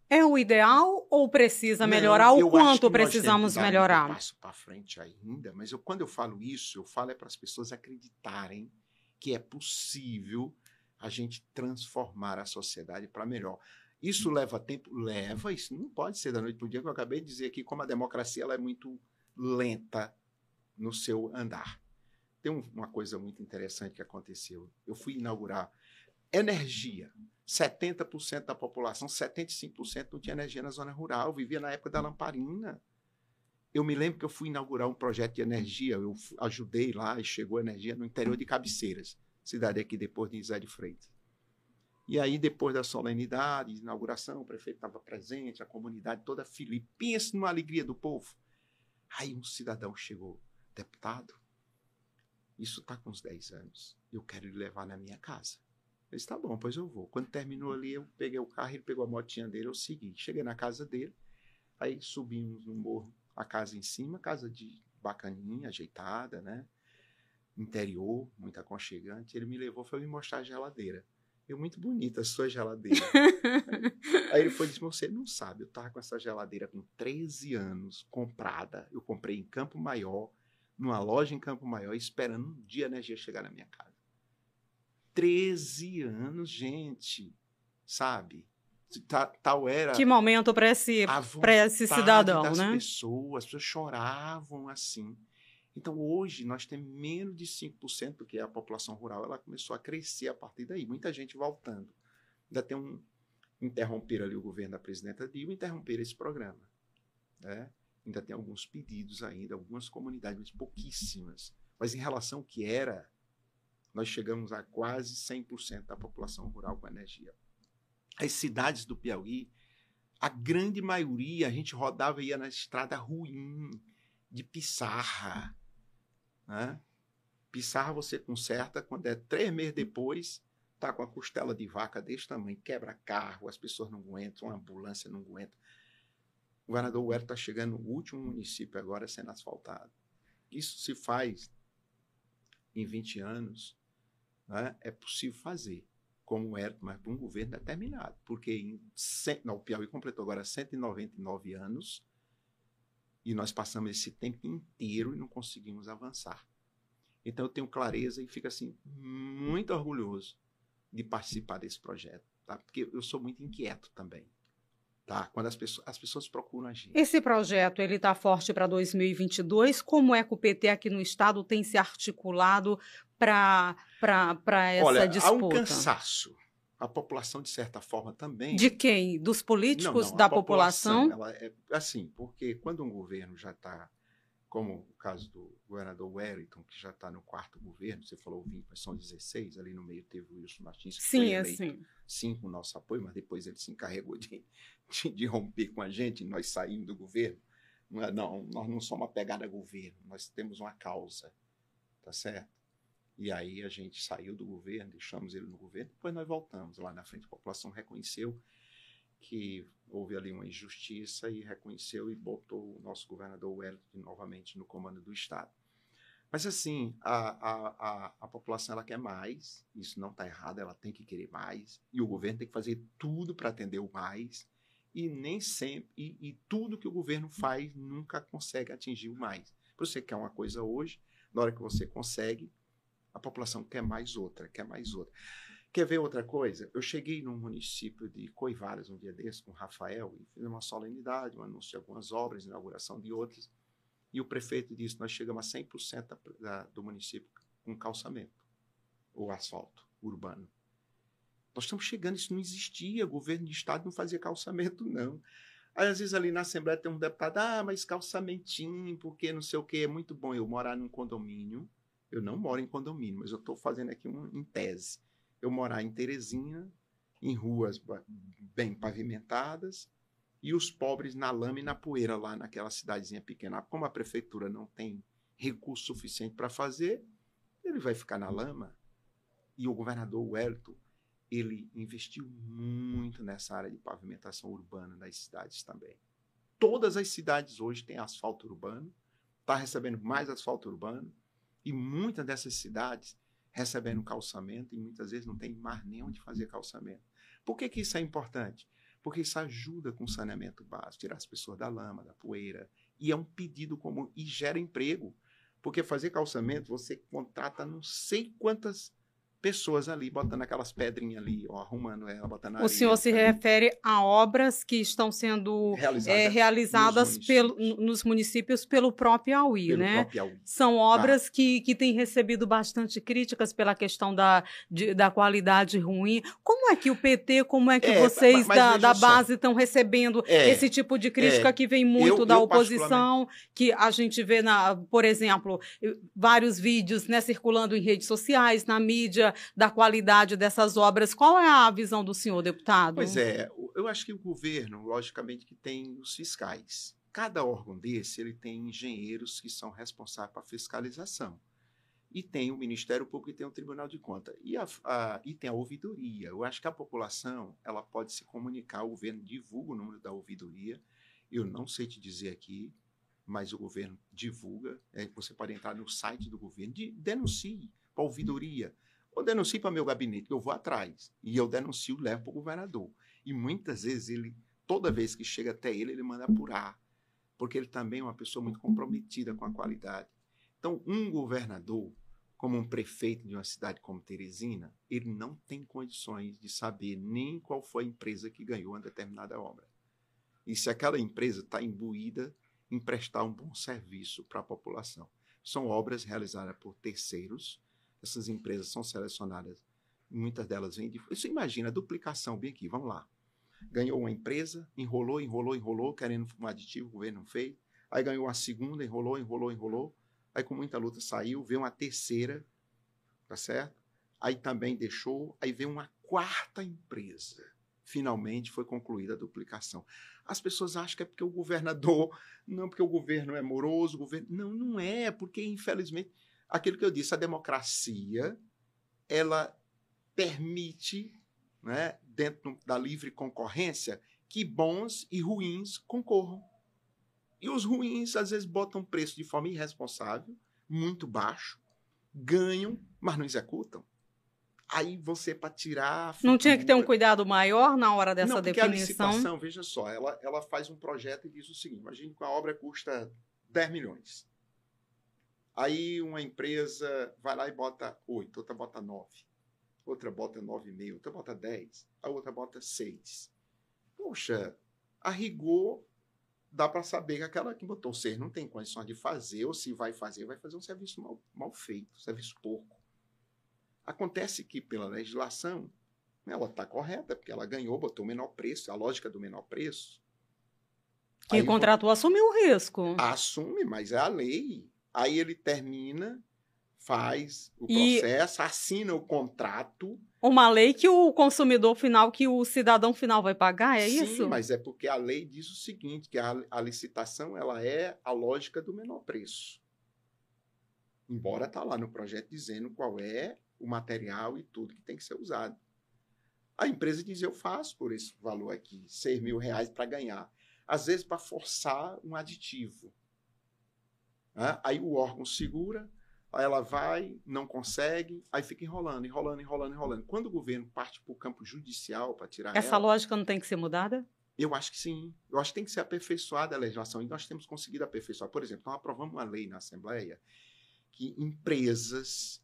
É o ideal ou precisa Não, melhorar? eu O quanto precisamos melhorar? Um passo para frente ainda, mas eu, quando eu falo isso, eu falo é para as pessoas acreditarem que é possível a gente transformar a sociedade para melhor. Isso leva tempo? Leva, isso não pode ser da noite para o dia, que eu acabei de dizer aqui como a democracia ela é muito lenta no seu andar. Tem um- uma coisa muito interessante que aconteceu. Eu fui inaugurar energia. 70% da população, 75% não tinha energia na zona rural, vivia na época da lamparina. Eu me lembro que eu fui inaugurar um projeto de energia, eu ajudei lá e chegou energia no interior de Cabeceiras, cidade aqui depois de Zé de Freitas. E aí, depois da solenidade, inauguração, o prefeito estava presente, a comunidade toda feliz. Pense numa alegria do povo. Aí um cidadão chegou, deputado, isso está com uns 10 anos, eu quero lhe levar na minha casa. Eu disse, tá bom, pois eu vou. Quando terminou ali, eu peguei o carro, ele pegou a motinha dele, eu segui. Cheguei na casa dele, aí subimos no morro, a casa em cima, casa de bacaninha, ajeitada, né? Interior, muito aconchegante. Ele me levou, foi me mostrar a geladeira. Eu, muito bonita a sua geladeira. aí ele foi e disse, você não sabe, eu tava com essa geladeira com 13 anos, comprada. Eu comprei em Campo Maior, numa loja em Campo Maior, esperando um dia a energia chegar na minha casa. 13 anos, gente, sabe? Ta- Tal era Que momento para esse, pra esse cidadão, das né? pessoas, as pessoas choravam assim. Então, hoje, nós temos menos de 5%, porque a população rural ela começou a crescer a partir daí. Muita gente voltando. Ainda tem um. Interromper ali o governo da presidenta Dilma, interromper esse programa. Né? Ainda tem alguns pedidos ainda, algumas comunidades, mas pouquíssimas. Mas em relação ao que era, nós chegamos a quase 100% da população rural com energia. As cidades do Piauí, a grande maioria, a gente rodava e ia na estrada ruim, de pissarra. Né? Pissarra você conserta quando é três meses depois, tá com a costela de vaca desse tamanho, quebra carro, as pessoas não aguentam, uma ambulância não aguenta. O governador Huerta está chegando no último município agora sendo asfaltado. Isso se faz em 20 anos, né? é possível fazer, como era, mas para um governo determinado. Porque em, não, o Piauí completou agora 199 anos e nós passamos esse tempo inteiro e não conseguimos avançar. Então eu tenho clareza e fico assim muito orgulhoso de participar desse projeto, tá? Porque eu sou muito inquieto também, tá? Quando as pessoas, as pessoas procuram a gente. Esse projeto ele está forte para 2022. Como é que o PT aqui no estado tem se articulado para essa Olha, há um disputa? cansaço. A população de certa forma também De quem? Dos políticos? Não, não, da a população? ela é assim, porque quando um governo já está, como o caso do governador Wellington, que já está no quarto governo, você falou 20, mas são 16, ali no meio teve o Wilson Martins, que foi Sim, eleito, assim. sim, com o nosso apoio, mas depois ele se encarregou de, de, de romper com a gente, nós saímos do governo. Não, é, não, nós não somos uma pegada governo, nós temos uma causa, tá certo? E aí a gente saiu do governo, deixamos ele no governo, depois nós voltamos lá na frente. A população reconheceu que houve ali uma injustiça e reconheceu e botou o nosso governador Wellington novamente no comando do Estado. Mas assim, a, a, a, a população ela quer mais, isso não está errado, ela tem que querer mais, e o governo tem que fazer tudo para atender o mais, e nem sempre, e, e, tudo que o governo faz nunca consegue atingir o mais. Você quer uma coisa hoje, na hora que você consegue, a população quer mais outra, quer mais outra. Quer ver outra coisa? Eu cheguei no município de Coivaras um dia desse com o Rafael e fiz uma solenidade, um anúncio de algumas obras, inauguração de outras. E o prefeito disse: nós chegamos a 100% da, do município com calçamento, ou asfalto urbano. Nós estamos chegando, isso não existia, governo de estado não fazia calçamento, não. Aí, às vezes, ali na Assembleia tem um deputado, ah, mas calçamentinho, porque não sei o que, é muito bom eu morar num condomínio. Eu não moro em condomínio, mas eu estou fazendo aqui um, em tese eu morar em Teresina, em ruas bem pavimentadas, e os pobres na lama e na poeira lá naquela cidadezinha pequena. Como a prefeitura não tem recurso suficiente para fazer, ele vai ficar na lama. E o governador Wellington, ele investiu muito nessa área de pavimentação urbana das cidades também. Todas as cidades hoje têm asfalto urbano, está recebendo mais asfalto urbano, e muitas dessas cidades recebendo calçamento e muitas vezes não tem mais nem onde fazer calçamento. Por que, que isso é importante? Porque isso ajuda com o saneamento básico, tirar as pessoas da lama, da poeira, e é um pedido comum e gera emprego. Porque fazer calçamento, você contrata não sei quantas pessoas ali botando aquelas pedrinhas ali, ó, arrumando ela, botando O senhor se refere a obras que estão sendo é, realizadas nos, pelo, municípios. nos municípios pelo próprio AUI, pelo né? Próprio. São obras tá. que, que têm recebido bastante críticas pela questão da, de, da qualidade ruim. Como é que o PT, como é que é, vocês mas, mas da, da base estão recebendo é, esse tipo de crítica é, que vem muito eu, da eu oposição, que a gente vê, na, por exemplo, vários vídeos né, circulando em redes sociais, na mídia, da qualidade dessas obras. Qual é a visão do senhor, deputado? Pois é, eu acho que o governo, logicamente, que tem os fiscais. Cada órgão desse, ele tem engenheiros que são responsáveis para fiscalização. E tem o Ministério Público e tem o Tribunal de Contas. E, a, a, e tem a ouvidoria. Eu acho que a população ela pode se comunicar, o governo divulga o número da ouvidoria. Eu não sei te dizer aqui, mas o governo divulga. É, você pode entrar no site do governo, de, denuncie para a ouvidoria. Ou denuncie para meu gabinete, eu vou atrás. E eu denuncio, levo para o governador. E muitas vezes ele, toda vez que chega até ele, ele manda apurar. Porque ele também é uma pessoa muito comprometida com a qualidade. Então, um governador, como um prefeito de uma cidade como Teresina, ele não tem condições de saber nem qual foi a empresa que ganhou uma determinada obra. E se aquela empresa está imbuída em prestar um bom serviço para a população. São obras realizadas por terceiros, essas empresas são selecionadas, muitas delas vêm de. Você imagina a duplicação, bem aqui, vamos lá. Ganhou uma empresa, enrolou, enrolou, enrolou, querendo um aditivo, o governo não fez. Aí ganhou a segunda, enrolou, enrolou, enrolou. Aí com muita luta saiu, veio uma terceira, tá certo? Aí também deixou, aí veio uma quarta empresa. Finalmente foi concluída a duplicação. As pessoas acham que é porque o governador, não porque o governo é moroso, o governo. Não, não é, porque infelizmente aquilo que eu disse, a democracia, ela permite, né, dentro da livre concorrência, que bons e ruins concorram. E os ruins, às vezes, botam preço de forma irresponsável, muito baixo, ganham, mas não executam. Aí você, para tirar. Não tinha que ter um cuidado maior na hora dessa não, porque definição? A licitação, veja só, ela, ela faz um projeto e diz o seguinte: imagine que a obra custa 10 milhões. Aí uma empresa vai lá e bota 8, outra bota 9, outra bota 9,5, outra bota 10, a outra bota 6. Poxa, a rigor dá para saber que aquela que botou 6 não tem condições de fazer, ou se vai fazer, vai fazer um serviço mal, mal feito, um serviço porco. Acontece que pela legislação ela está correta, porque ela ganhou, botou o menor preço, a lógica do menor preço. Quem contratou assumiu o risco. Assume, mas é a lei. Aí ele termina, faz o processo, e... assina o contrato. Uma lei que o consumidor final, que o cidadão final vai pagar, é Sim, isso? Sim, mas é porque a lei diz o seguinte, que a, a licitação ela é a lógica do menor preço. Embora está lá no projeto dizendo qual é o material e tudo que tem que ser usado. A empresa diz, eu faço por esse valor aqui, 6 mil reais para ganhar. Às vezes para forçar um aditivo. Né? Aí o órgão segura, Aí ela vai, não consegue, aí fica enrolando, enrolando, enrolando, enrolando. Quando o governo parte para o campo judicial para tirar Essa ela, lógica não tem que ser mudada? eu acho que sim. Eu acho que tem que ser aperfeiçoada a legislação e nós temos conseguido aperfeiçoar. Por exemplo, nós aprovamos uma lei na Assembleia que empresas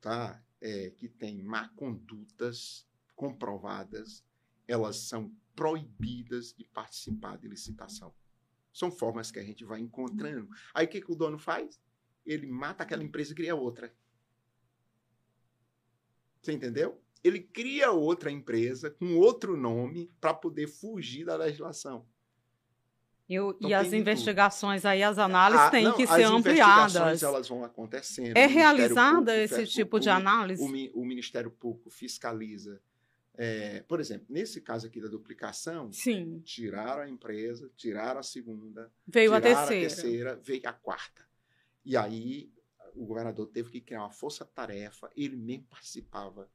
tá, é, que têm má condutas comprovadas, elas são proibidas de participar de licitação. São formas que a gente vai encontrando. Aí o que, que o dono faz? Ele mata aquela empresa e cria outra. Você entendeu? Ele cria outra empresa com outro nome para poder fugir da legislação. E, o- Então e as investigações aí, as análises Ah, têm não, que as ser investigações, ampliadas. elas vão acontecendo. É realizada Público, esse tipo de análise? O, o Ministério Público fiscaliza. É, por exemplo, nesse caso aqui da duplicação, Sim, tiraram a empresa, tiraram a segunda, veio a tiraram terceira. veio a quarta. E aí o governador teve que criar uma força-tarefa, ele mesmo participava.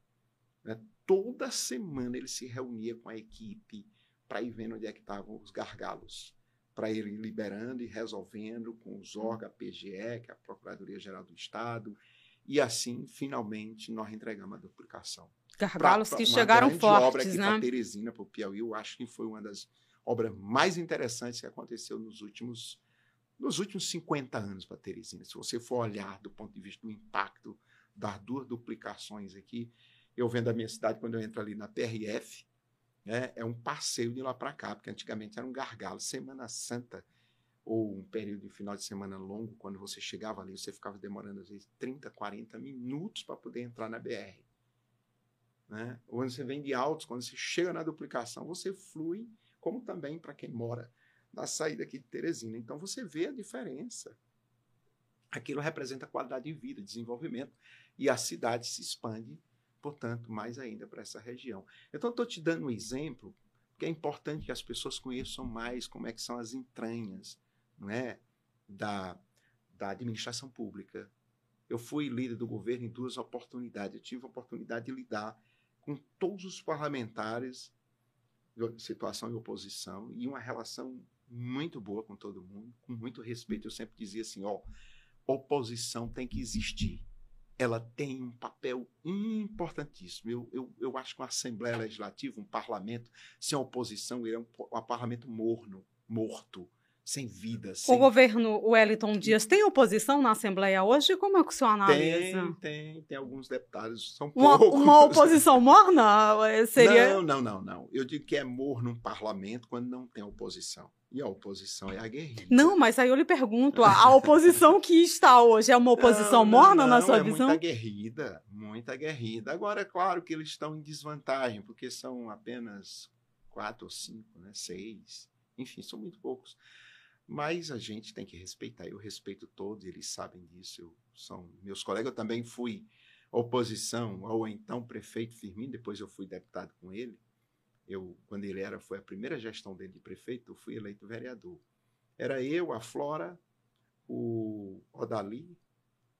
né? Toda semana ele se reunia com a equipe para ir vendo onde é que estavam os gargalos, para ir liberando e resolvendo com os órgãos, a PGE, que é a Procuradoria-Geral do Estado, e assim, finalmente, nós entregamos a duplicação Gargalos pra- que uma chegaram grande obra fortes, aqui né? para Teresina, para o Piauí, eu acho que foi uma das obras mais interessantes que aconteceu nos últimos nos últimos 50 anos para Teresina. Se você for olhar do ponto de vista do impacto das duas duplicações aqui, eu vendo a minha cidade quando eu entro ali na PRF, né, é um passeio de lá para cá, porque antigamente era um gargalo. Semana Santa ou um período de final de semana longo, quando você chegava ali, você ficava demorando às vezes 30, 40 minutos para poder entrar na BR. Né? Quando você vem de altos, quando você chega na duplicação, você flui, como também para quem mora na saída aqui de Teresina. Então você vê a diferença. Aquilo representa qualidade de vida, desenvolvimento, e a cidade se expande, portanto, mais ainda para essa região. Então, estou te dando um exemplo, porque é importante que as pessoas conheçam mais como é que são as entranhas não é, da, da administração pública. Eu fui líder do governo em duas oportunidades. Eu tive a oportunidade de lidar com todos os parlamentares, situação de oposição, e uma relação muito boa com todo mundo, com muito respeito. Eu sempre dizia assim: ó, oposição tem que existir. Ela tem um papel importantíssimo. Eu, eu, eu acho que uma Assembleia Legislativa, um parlamento sem oposição, ele é um, um parlamento morno, morto sem vida. O Sem... governo Wellington Dias tem oposição na Assembleia hoje? Como é que o senhor analisa? Tem, tem, tem alguns deputados, são uma, poucos. uma oposição morna seria... Não, não, não, não. Eu digo que é morno um parlamento quando não tem oposição. E a oposição é aguerrida. Não, mas aí eu lhe pergunto, a, oposição que está hoje é uma oposição não, morna não, na sua é visão? Muito aguerrida, muito aguerrida. Agora, é claro que eles estão em desvantagem, porque são apenas quatro ou cinco, né? seis. Enfim, são muito poucos. Mas a gente tem que respeitar. Eu respeito todos, eles sabem disso. Eu, são meus colegas. Eu também fui oposição ao então prefeito Firmino, depois eu fui deputado com ele. Eu, quando ele era, foi a primeira gestão dele de prefeito, eu fui eleito vereador. Era eu, a Flora, o Odali,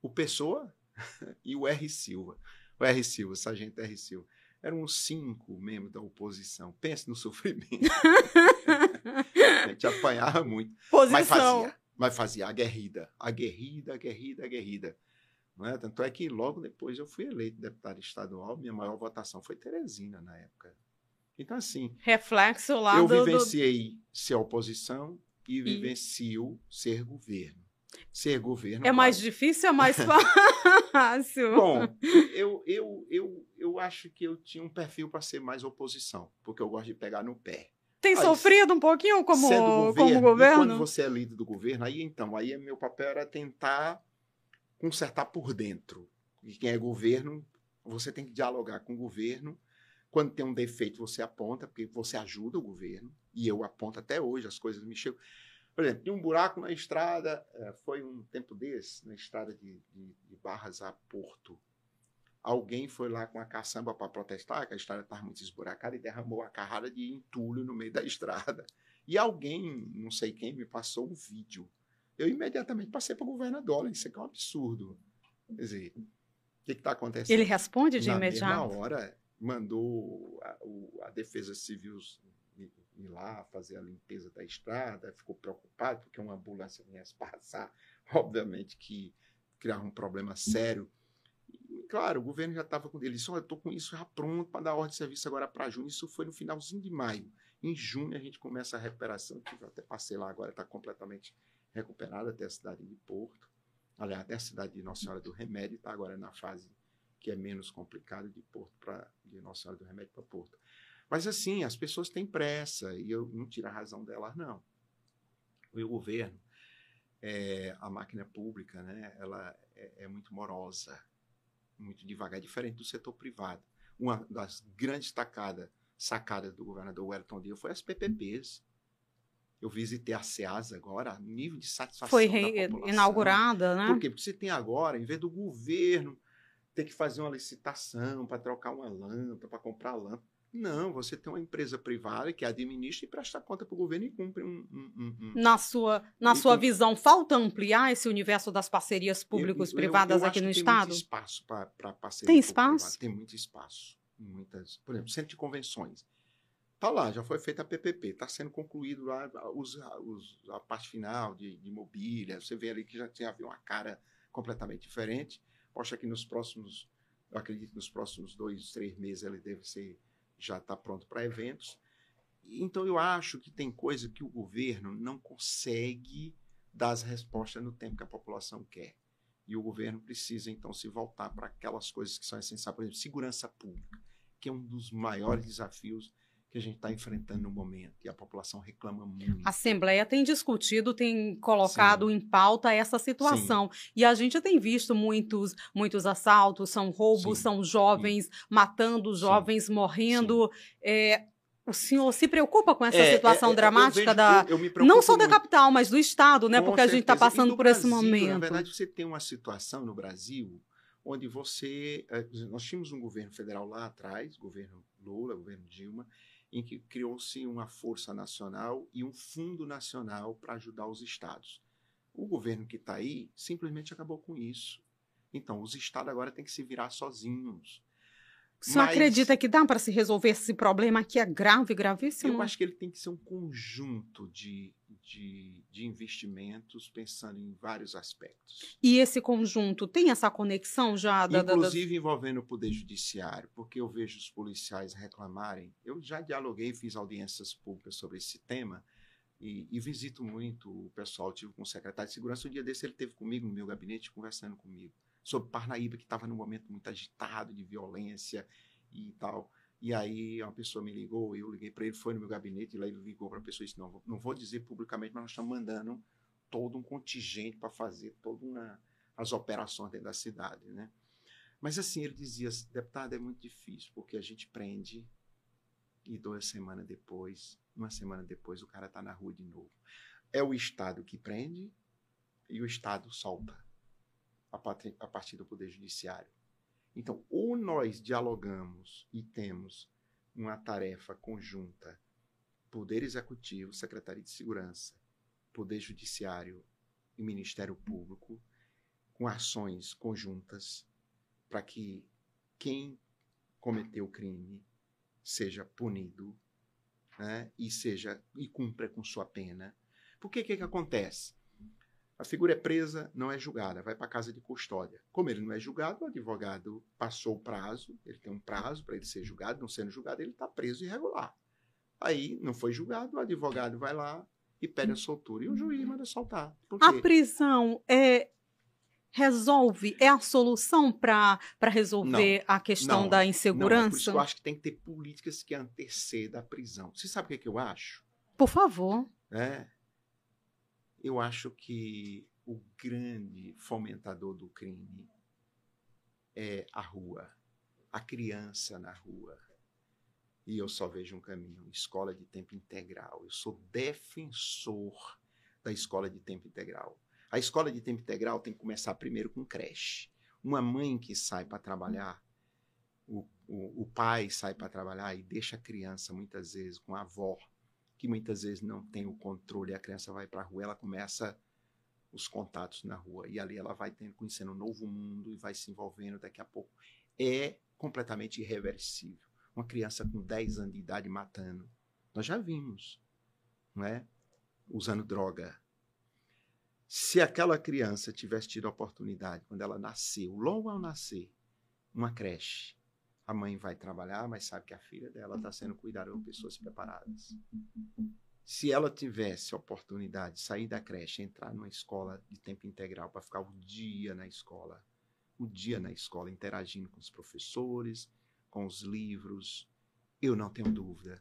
o Pessoa e o R. Silva. O R. Silva, o sargento R. Silva. Eram cinco membros da oposição. Pense no sofrimento. a gente apanhava muito. Posição. Mas fazia, mas fazia aguerrida, aguerrida, aguerrida, aguerrida. Não é? Tanto é que logo depois eu fui eleito deputado estadual, minha maior votação foi Teresina na época. Então, assim, Reflexo lá eu do, vivenciei do... ser oposição e vivencio e... ser governo. Ser governo. É mais difícil ou é mais fácil? Bom, eu, eu, eu, eu acho que eu tinha um perfil para ser mais oposição, porque eu gosto de pegar no pé. Tem aí, sofrido um pouquinho como governo, como governo? quando você é líder do governo, aí então, aí meu papel era tentar consertar por dentro. E quem é governo, você tem que dialogar com o governo. Quando tem um defeito, você aponta, porque você ajuda o governo. E eu aponto até hoje, as coisas me chegam. Por exemplo, tinha um buraco na estrada, foi um tempo desse, na estrada de, de, de Barras a Porto. Alguém foi lá com a caçamba para protestar, que a estrada estava muito esburacada, e derramou a carrada de entulho no meio da estrada. E alguém, não sei quem, me passou um vídeo. Eu imediatamente passei para o governador, isso aqui é um absurdo. Quer dizer, o que está acontecendo? Ele responde de na imediato? Na hora, mandou a, a Defesa Civil ir lá fazer a limpeza da estrada, ficou preocupado porque uma ambulância viesse passar. Obviamente que criava um problema sério. E, claro, o governo já estava com ele. Disse: Olha, estou com isso já pronto para dar ordem de serviço agora para junho. Isso foi no finalzinho de maio. Em junho a gente começa a recuperação, que eu até passei lá agora, está completamente recuperada até a cidade de Porto. Aliás, até a cidade de Nossa Senhora do Remédio está agora na fase que é menos complicado de Porto para de Nossa Senhora do Remédio para Porto. Mas assim, as pessoas têm pressa e eu não tiro a razão delas, não. O governo, é, a máquina pública, né, ela é, é, muito morosa, muito devagar, diferente do setor privado. Uma das grandes tacadas, sacadas do governador Wellington Dias foi as PPPs. Eu visitei a SEASA agora, nível de satisfação Foi inaugurada, né? Por quê? Porque você tem agora, em vez do governo ter que fazer uma licitação para trocar uma lâmpada, para comprar lâmpada, não, você tem uma empresa privada que administra e presta conta para o governo e cumpre um. um, um, na sua, na sua cumpre... visão, falta ampliar esse universo das parcerias públicos-privadas aqui no tem Estado? Tem muito espaço para parceria. Tem espaço? Tem muito espaço. Muitas, por exemplo, centro de convenções. Está lá, já foi feita a PPP, está sendo concluído lá os, os, a parte final de, de mobília. Você vê ali que já tinha uma cara completamente diferente. Poxa, que nos próximos, eu acredito que nos próximos dois, três meses ele deve ser já está pronto para eventos. Então, eu acho que tem coisa que o governo não consegue dar as respostas no tempo que a população quer. E o governo precisa, então, se voltar para aquelas coisas que são essenciais, por exemplo, segurança pública, que é um dos maiores desafios que a gente está enfrentando no momento e a população reclama muito. A Assembleia tem discutido, tem colocado Sim. em pauta essa situação Sim. e a gente tem visto muitos, muitos assaltos, são roubos, Sim. são jovens matando jovens, morrendo. É, o senhor se preocupa com essa é, situação é, é dramática vejo, da eu, eu não só muito. da capital, mas do estado, né? Com Porque certeza. a gente está passando por Brasil, esse momento. Na verdade, você tem uma situação no Brasil onde você, eh, nós tínhamos um governo federal lá atrás, governo Lula, governo Dilma, em que criou-se uma força nacional e um fundo nacional para ajudar os estados. O governo que está aí simplesmente acabou com isso. Então, os estados agora têm que se virar sozinhos. O senhor Mas, acredita que dá para se resolver esse problema que é grave, gravíssimo? Eu acho que ele tem que ser um conjunto de de, de investimentos pensando em vários aspectos. E esse conjunto tem essa conexão já? Da, Inclusive da... envolvendo o Poder Judiciário, porque eu vejo os policiais reclamarem. Eu já dialoguei, fiz audiências públicas sobre esse tema e, e visito muito o pessoal. tive com o secretário de Segurança. Um dia desse ele teve comigo no meu gabinete conversando comigo sobre Parnaíba, que estava num momento muito agitado de violência e tal. E aí uma pessoa me ligou, eu liguei para ele, foi no meu gabinete, e lá ele ligou para a pessoa e disse, não, não vou dizer publicamente, mas nós estamos mandando todo um contingente para fazer todas as operações dentro da cidade, né? Mas assim, ele dizia, deputado, é muito difícil, porque a gente prende e duas semanas depois, uma semana depois, o cara está na rua de novo. É o Estado que prende e o Estado solta a partir do Poder Judiciário. Então, ou nós dialogamos e temos uma tarefa conjunta, Poder Executivo, Secretaria de Segurança, Poder Judiciário e Ministério Público, com ações conjuntas para que quem cometeu o crime seja punido né, e seja e cumpra com sua pena. Por que que, que acontece? A figura é presa, não é julgada, vai para casa de custódia. Como ele não é julgado, o advogado passou o prazo, ele tem um prazo para ele ser julgado, não sendo julgado, ele está preso irregular. Aí não foi julgado, o advogado vai lá e pede a soltura e o juiz manda soltar. A prisão é resolve, é a solução para resolver não, a questão não, da insegurança? Não, é por isso que eu acho que tem que ter políticas que antecedam a prisão. Você sabe o que, é que eu acho? Por favor. É, eu acho que o grande fomentador do crime é a rua, a criança na rua. E eu só vejo um caminho: escola de tempo integral. Eu sou defensor da escola de tempo integral. A escola de tempo integral tem que começar primeiro com creche. Uma mãe que sai para trabalhar, o, o, o pai sai para trabalhar e deixa a criança muitas vezes com a avó que muitas vezes não tem o controle, a criança vai para a rua, ela começa os contatos na rua e ali ela vai tendo, conhecendo um novo mundo e vai se envolvendo daqui a pouco. É completamente irreversível. Uma criança com 10 anos de idade matando. Nós já vimos, não é? Usando droga. Se aquela criança tivesse tido a oportunidade, quando ela nasceu, logo ao nascer, uma creche, a mãe vai trabalhar, mas sabe que a filha dela está sendo cuidada por pessoas preparadas. Se ela tivesse a oportunidade de sair da creche, entrar numa escola de tempo integral para ficar o dia na escola, o dia na escola, interagindo com os professores, com os livros, eu não tenho dúvida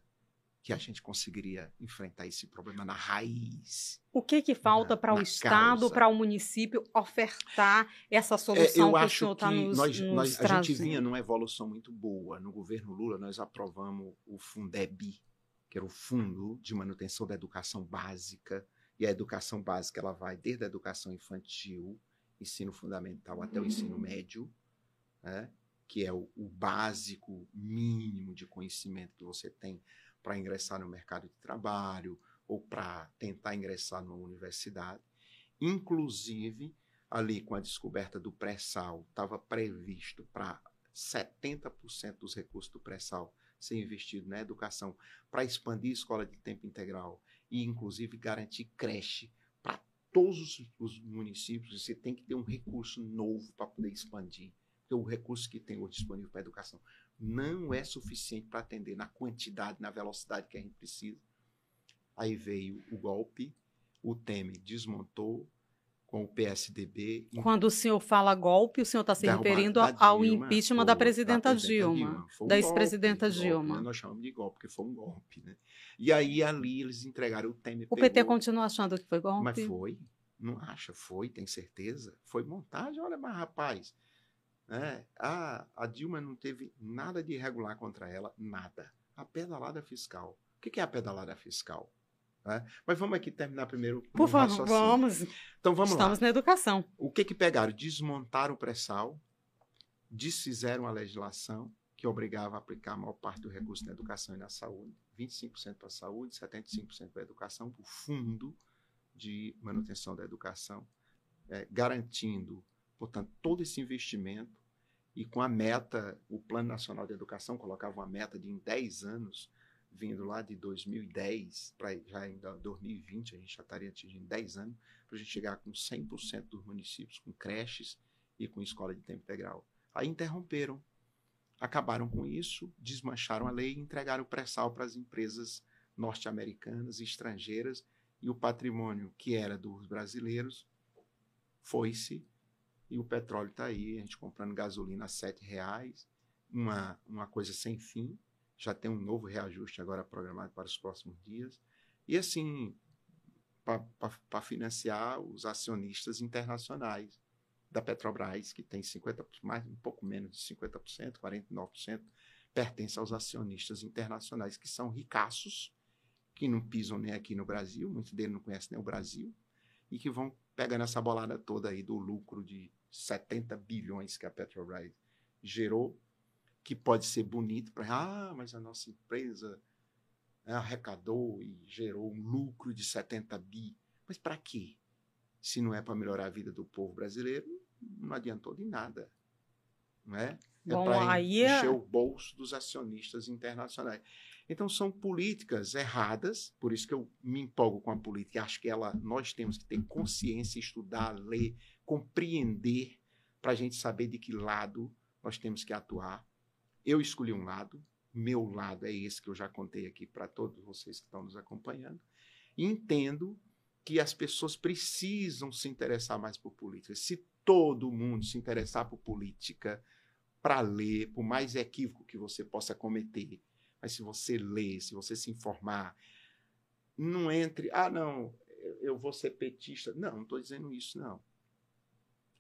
que a gente conseguiria enfrentar esse problema na raiz. O que que falta para o Estado, para o município ofertar essa solução é, eu que acho o senhor está nos, nós, nos nós? A gente vinha numa evolução muito boa. No governo Lula, nós aprovamos o Fundeb, que era o Fundo de Manutenção da Educação Básica. E a educação básica ela vai desde a educação infantil, ensino fundamental, até o ensino médio, né? que é o, o básico mínimo de conhecimento que você tem para ingressar no mercado de trabalho ou para tentar ingressar numa universidade. Inclusive, ali com a descoberta do pré-sal, estava previsto para 70% dos recursos do pré-sal ser investido na educação para expandir escola de tempo integral e, inclusive, garantir creche para todos os municípios. Você tem que ter um recurso novo para poder expandir, porque o recurso que tem hoje disponível para a educação não é suficiente para atender na quantidade, na velocidade que a gente precisa. Aí veio o golpe, o Temer desmontou com o PSDB. Quando o senhor fala golpe, o senhor está se referindo ao Dilma, impeachment da presidenta, da Dilma, Dilma. Um da ex-presidenta Dilma. Né? Nós chamamos de golpe, porque foi um golpe. Né? E aí ali eles entregaram o Temer. O pegou, PT continua achando que foi golpe? Mas foi. Não acha? Foi, tem certeza. Foi montagem. Olha, mas rapaz, né? A, a Dilma não teve nada de irregular contra ela, nada. A pedalada fiscal. O que é a pedalada fiscal? Né? Mas vamos aqui terminar primeiro. Por favor, vamos. Então vamos Estamos lá. na educação. O que que pegaram? Desmontaram o pré-sal, desfizeram a legislação que obrigava a aplicar a maior parte do recurso na educação e na saúde. 25% para a saúde, 75% para a educação, o fundo de manutenção da educação, é, garantindo Portanto, todo esse investimento e com a meta, o Plano Nacional de Educação colocava uma meta de em 10 anos, vindo lá de 2010 para já em 2020, a gente já estaria atingindo 10 anos, para a gente chegar com 100% dos municípios com creches e com escola de tempo integral. Aí interromperam, acabaram com isso, desmancharam a lei e entregaram o pré-sal para as empresas norte-americanas e estrangeiras e o patrimônio que era dos brasileiros foi-se e o petróleo está aí, a gente comprando gasolina a sete reais, uma, uma coisa sem fim. Já tem um novo reajuste agora programado para os próximos dias. E assim, para financiar os acionistas internacionais da Petrobras, que tem 50%, mais, um pouco menos de 50%, 49%, pertence aos acionistas internacionais, que são ricaços, que não pisam nem aqui no Brasil, muitos deles não conhecem nem o Brasil, e que vão pegando essa bolada toda aí do lucro de 70 bilhões que a Petrobras gerou, que pode ser bonito para, ah, mas a nossa empresa né, arrecadou e gerou um lucro de 70 bi. Mas para quê? Se não é para melhorar a vida do povo brasileiro, não adiantou de nada. Não é? É para encher é... o bolso dos acionistas internacionais. Então são políticas erradas, por isso que eu me empolgo com a política. Acho que ela, nós temos que ter consciência, estudar, ler, compreender, para a gente saber de que lado nós temos que atuar. Eu escolhi um lado, meu lado é esse que eu já contei aqui para todos vocês que estão nos acompanhando. E entendo que as pessoas precisam se interessar mais por política. Se todo mundo se interessar por política, para ler, por mais equívoco que você possa cometer, mas se você ler, se você se informar, não entre, ah, não, eu vou ser petista. Não, não estou dizendo isso, não.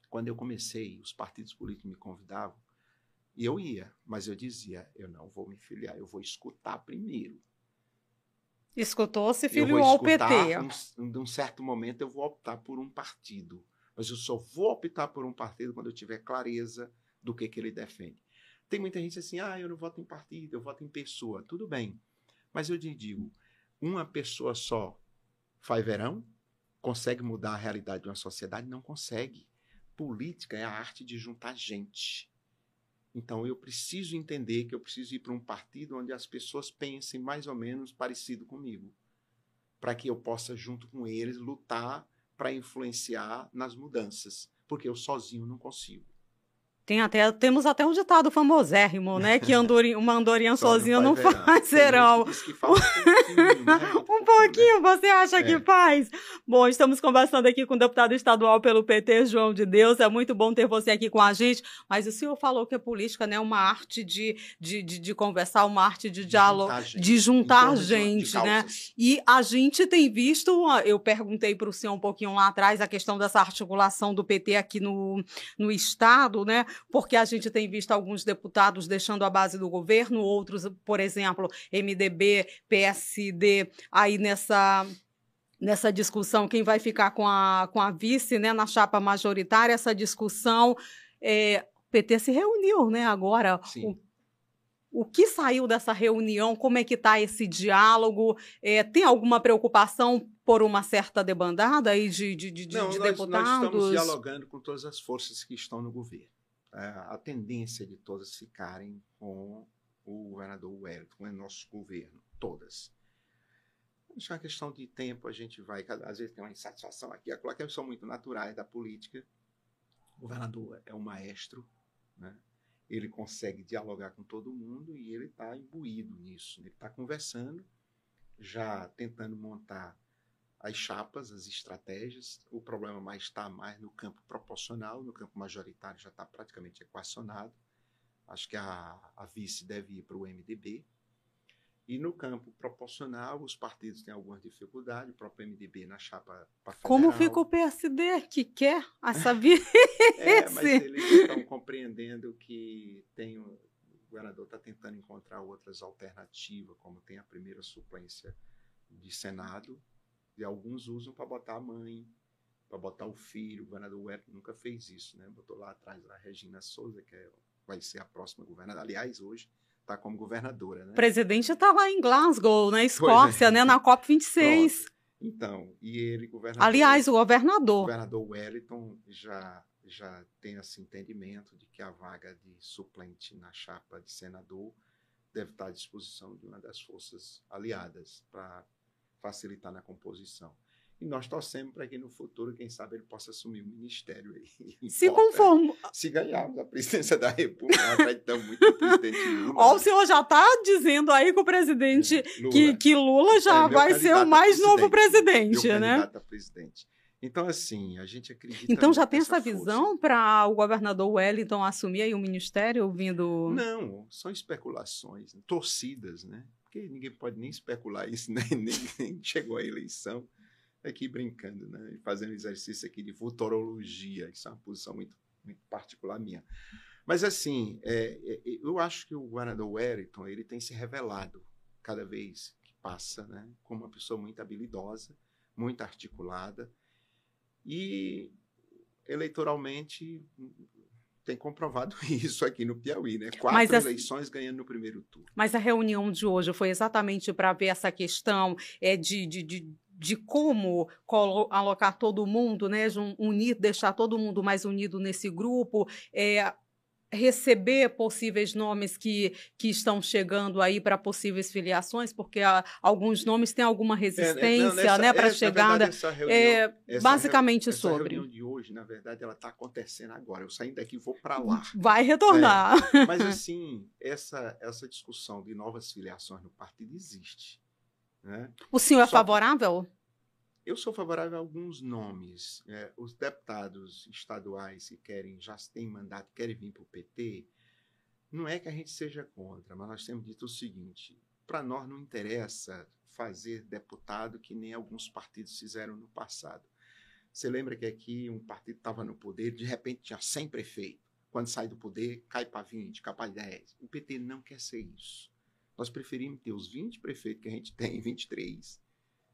Quando eu comecei, os partidos políticos me convidavam, e eu ia, mas eu dizia, eu não vou me filiar, eu vou escutar primeiro. Escutou, se filiou ao PT. Um, um certo momento eu vou optar por um partido, mas eu só vou optar por um partido quando eu tiver clareza do que, que ele defende. Tem muita gente assim, ah, eu não voto em partido, eu voto em pessoa. Tudo bem. Mas eu te digo, uma pessoa só faz verão? Consegue mudar a realidade de uma sociedade? Não consegue. Política é a arte de juntar gente. Então eu preciso entender que eu preciso ir para um partido onde as pessoas pensem mais ou menos parecido comigo, para que eu possa junto com eles lutar para influenciar nas mudanças, porque eu sozinho não consigo. Tem até, temos até um ditado famosérrimo, né? Que andorinha, uma andorinha sozinha não faz serão. um pouquinho, né? um pouquinho, você acha é. que faz? Bom, estamos conversando aqui com o deputado estadual pelo PT, João de Deus. É muito bom ter você aqui com a gente. Mas o senhor falou que a política né, é uma arte de, de, de, de conversar, uma arte de diálogo, de juntar gente, de, de né? E a gente tem visto, eu perguntei para o senhor um pouquinho lá atrás, a questão dessa articulação do PT aqui no, no Estado, né? Porque a gente tem visto alguns deputados deixando a base do governo, outros, por exemplo, MDB, PSD, aí nessa nessa discussão, quem vai ficar com a, com a vice né, na chapa majoritária, essa discussão. É, o PT se reuniu né, agora. Sim. O, o que saiu dessa reunião? Como é que está esse diálogo? É, tem alguma preocupação por uma certa debandada aí de, de, de, Não, de nós, deputados? Nós estamos dialogando com todas as forças que estão no governo. É, a tendência de todas ficarem com o governador Wellington, com o nosso governo, todas. Isso é uma questão de tempo, a gente vai, às vezes tem uma insatisfação aqui, acolá, que são muito naturais da política. O governador é um maestro, né? ele consegue dialogar com todo mundo e ele está imbuído nisso. Ele está conversando, já tentando montar as chapas, as estratégias. O problema mais está mais no campo proporcional, no campo majoritário já está praticamente equacionado. Acho que a, a vice deve ir para o MDB. E no campo proporcional, os partidos têm algumas dificuldades, o próprio MDB na chapa para Como fica o PSD que quer essa vice? é, mas eles estão compreendendo que tem o governador está tentando encontrar outras alternativas, como tem a primeira suplência de Senado, e alguns usam para botar a mãe, para botar o filho. O governador Wellington nunca fez isso, né? Botou lá atrás a Regina Souza, que é, vai ser a próxima governadora. Aliás, hoje está como governadora, né? O presidente está lá em Glasgow, na Escócia, é. né? Na COP26. Pronto. Então, e ele, governador. Aliás, o governador. O governador Wellington já, já tem esse entendimento de que a vaga de suplente na chapa de senador deve estar à disposição de uma das forças aliadas para facilitar na composição. E nós torcemos para que no futuro, quem sabe, ele possa assumir o um ministério aí. Se conforma. Se ganharmos a presidência da República, nós acreditamos muito no presidente Lula. Ó, o senhor já está dizendo aí que o presidente, é, Lula. Que, que Lula já é, vai ser o mais novo presidente, meu né? A presidente. Então, assim, a gente acredita. Então já tem essa visão para o governador Wellington assumir aí o ministério vindo. Não, são especulações, né? torcidas, né? Porque ninguém pode nem especular isso, né? nem, nem chegou a eleição, aqui brincando, né? fazendo exercício aqui de futurologia, isso é uma posição muito, muito particular minha. Mas, assim, é, é, eu acho que o governador Wellington ele tem se revelado cada vez que passa né? como uma pessoa muito habilidosa, muito articulada, e eleitoralmente tem comprovado isso aqui no Piauí, né? Quatro eleições ganhando no primeiro turno. Mas a reunião de hoje foi exatamente para ver essa questão é, de, de, de, de como alocar todo mundo, né? Unir, deixar todo mundo mais unido nesse grupo. É, receber possíveis nomes que, que estão chegando aí para possíveis filiações, porque a, alguns nomes têm alguma resistência é, não, né, para chegada. Verdade, reunião, é, basicamente essa sobre. A reunião de hoje, na verdade, ela está acontecendo agora. Eu saindo daqui vou para lá. Vai retornar. É, mas, assim, essa, essa discussão de novas filiações no partido existe. Né? O senhor é Só é favorável? Eu sou favorável a alguns nomes. É, os deputados estaduais que querem, já têm mandato, querem vir para o PT, não é que a gente seja contra, mas nós temos dito o seguinte: para nós não interessa fazer deputado que nem alguns partidos fizeram no passado. Você lembra que aqui um partido estava no poder, de repente tinha 100 prefeitos. Quando sai do poder, cai para 20, cai para 10. O PT não quer ser isso. Nós preferimos ter os 20 prefeitos que a gente tem, 23,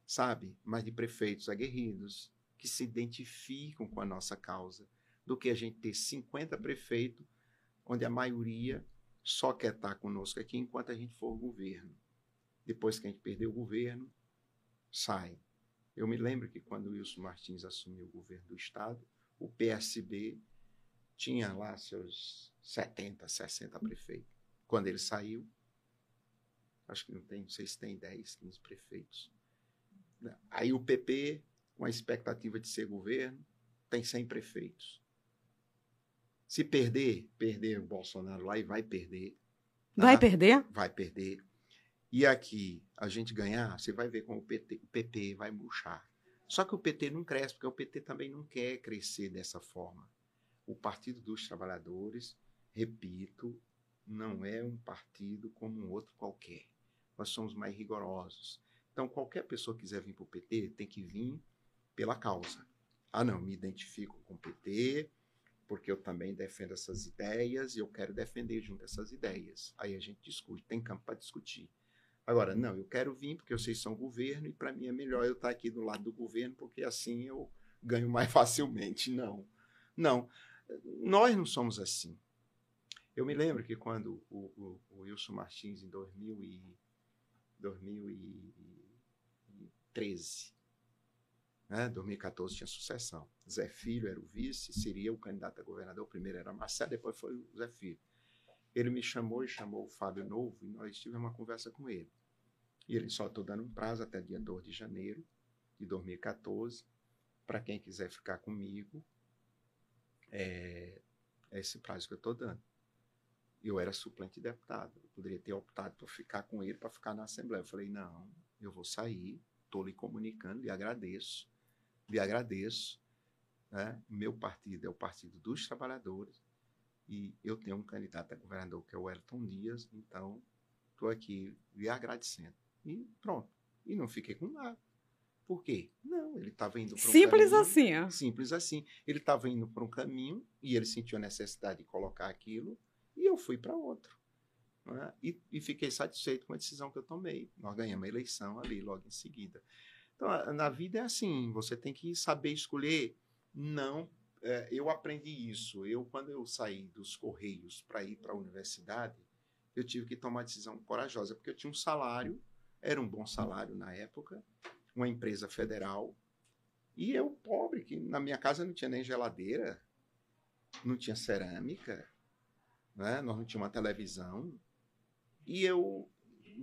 sabe? Mas de prefeitos aguerridos, que se identificam com a nossa causa, do que a gente ter 50 prefeitos, onde a maioria só quer estar conosco aqui enquanto a gente for governo. Depois que a gente perder o governo, sai. Eu me lembro que quando Wilson Martins assumiu o governo do Estado, o PSB tinha lá seus 70, 60 prefeitos. Quando ele saiu, acho que não tem, não sei se tem 10, 15 prefeitos. Aí o PP, com a expectativa de ser governo, tem 100 prefeitos. Se perder, perder o Bolsonaro lá e vai perder. Tá? Vai perder? Vai perder. E aqui a gente ganhar, você vai ver como o PT, o PT vai murchar. Só que o PT não cresce, porque o PT também não quer crescer dessa forma. O Partido dos Trabalhadores, repito, não é um partido como um outro qualquer. Nós somos mais rigorosos. Então, qualquer pessoa que quiser vir para o PT tem que vir pela causa. Ah, não, me identifico com o PT, porque eu também defendo essas ideias e eu quero defender junto essas ideias. Aí a gente discute, tem campo para discutir. Agora, não, eu quero vir porque vocês são governo e para mim é melhor eu estar aqui do lado do governo porque assim eu ganho mais facilmente. Não, não. Nós não somos assim. Eu me lembro que quando o, o, o Wilson Martins, em 2000 e, 2013, né? 2014 tinha sucessão. Zé Filho era o vice, seria o candidato a governador. Primeiro era Marcelo, depois foi o Zé Filho. Ele me chamou e chamou o Fábio Novo e nós tivemos uma conversa com ele. E ele só estou dando um prazo até dia 2 de janeiro de 2014 para quem quiser ficar comigo. É, é esse prazo que eu estou dando. Eu era suplente de deputado. Eu poderia ter optado por ficar com ele para ficar na Assembleia. Eu falei, não, eu vou sair, estou lhe comunicando, lhe agradeço lhe agradeço. Né? Meu partido é o Partido dos Trabalhadores e eu tenho um candidato a governador que é o Elton Dias, então estou aqui lhe agradecendo. E pronto. E não fiquei com nada. Por quê? Não, ele estava indo para um Simples caminho, assim, ó. Simples assim. Ele estava indo para um caminho e ele sentiu a necessidade de colocar aquilo e eu fui para outro. Né? E, e, fiquei satisfeito com a decisão que eu tomei. Nós ganhamos a eleição ali logo em seguida. Então, na vida é assim, você tem que saber escolher. Não, é, eu aprendi isso. Eu, quando eu saí dos Correios para ir para a universidade, eu tive que tomar decisão corajosa, porque eu tinha um salário, era um bom salário na época, uma empresa federal, e eu, pobre, que na minha casa não tinha nem geladeira, não tinha cerâmica, né? nós não tínhamos uma televisão, e eu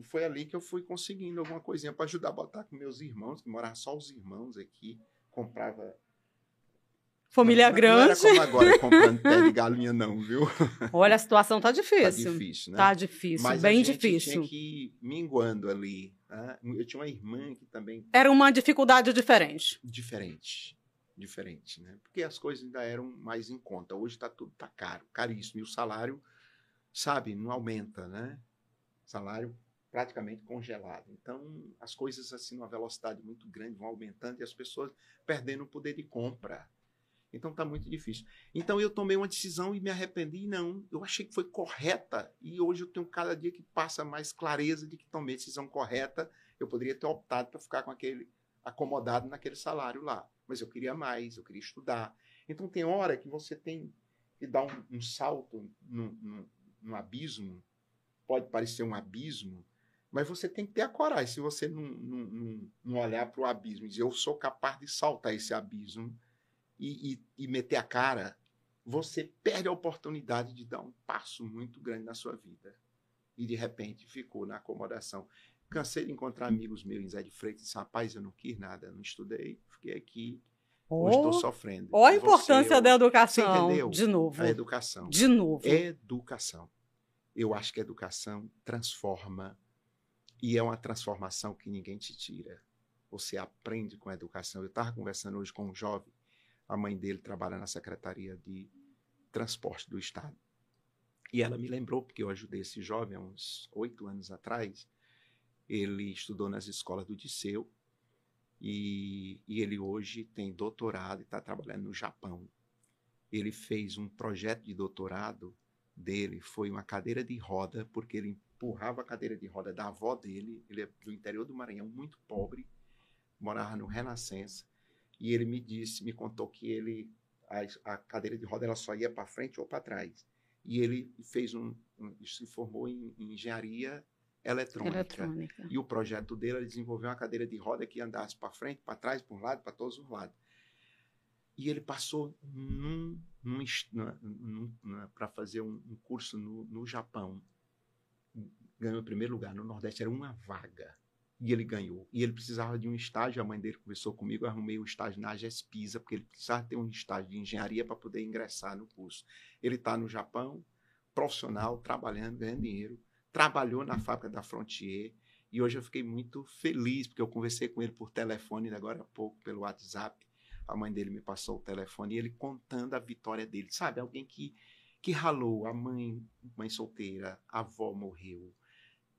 foi ali que eu fui conseguindo alguma coisinha para ajudar a botar com meus irmãos, que moravam só os irmãos aqui, comprava. Família não, grande. Não era como agora comprando pé de galinha, não, viu? Olha, a situação tá difícil. Tá difícil, né? Tá difícil, Mas bem a gente difícil. Tinha que ir minguando ali. Né? Eu tinha uma irmã que também. Era uma dificuldade diferente. Diferente. Diferente, né? Porque as coisas ainda eram mais em conta. Hoje está tudo tá caro, caríssimo. E o salário, sabe, não aumenta, né? Salário praticamente congelado. Então, as coisas assim, numa velocidade muito grande, vão aumentando e as pessoas perdendo o poder de compra. Então, está muito difícil. Então, eu tomei uma decisão e me arrependi. Não, eu achei que foi correta e hoje eu tenho cada dia que passa mais clareza de que tomei a decisão correta. Eu poderia ter optado para ficar com aquele acomodado naquele salário lá, mas eu queria mais, eu queria estudar. Então, tem hora que você tem que dar um, um salto no, no abismo, pode parecer um abismo, mas você tem que ter a coragem. Se você não, não, não, olhar para o abismo e dizer, eu sou capaz de saltar esse abismo e, e, e, meter a cara, você perde a oportunidade de dar um passo muito grande na sua vida. E de repente ficou na acomodação. Cansei de encontrar amigos meus em Zé de Freitas e disse, rapaz, eu não quis nada, não estudei, fiquei aqui. Hoje estou sofrendo. Olha a importância você, da educação. Você entendeu? De novo. A educação. De novo. Educação. Eu acho que a educação transforma e é uma transformação que ninguém te tira. Você aprende com a educação. Eu estava conversando hoje com um jovem, a mãe dele trabalha na Secretaria de Transporte do Estado. E ela me lembrou, porque eu ajudei esse jovem há uns oito anos atrás. Ele estudou nas escolas do Disseu e, e ele hoje tem doutorado e está trabalhando no Japão. Ele fez um projeto de doutorado dele, foi uma cadeira de roda, porque ele empurrava a cadeira de roda da avó dele. Ele é do interior do Maranhão, muito pobre, morava no Renascença. E ele me disse, me contou que ele a, a cadeira de roda ela só ia para frente ou para trás. E ele fez um, um se formou em, em engenharia eletrônica. eletrônica. E o projeto dele era desenvolver uma cadeira de roda que andasse para frente, para trás, para um lado, para todos os lados. E ele passou num, para fazer um, um curso no, no Japão ganhou o primeiro lugar no Nordeste, era uma vaga. E ele ganhou. E ele precisava de um estágio. A mãe dele conversou comigo. Arrumei um estágio na GESPISA, porque ele precisava ter um estágio de engenharia para poder ingressar no curso. Ele está no Japão, profissional, trabalhando, ganhando dinheiro. Trabalhou na fábrica da Frontier. E hoje eu fiquei muito feliz, porque eu conversei com ele por telefone, agora há pouco, pelo WhatsApp. A mãe dele me passou o telefone e ele contando a vitória dele. Sabe, alguém que, que ralou, a mãe, mãe solteira, a avó morreu,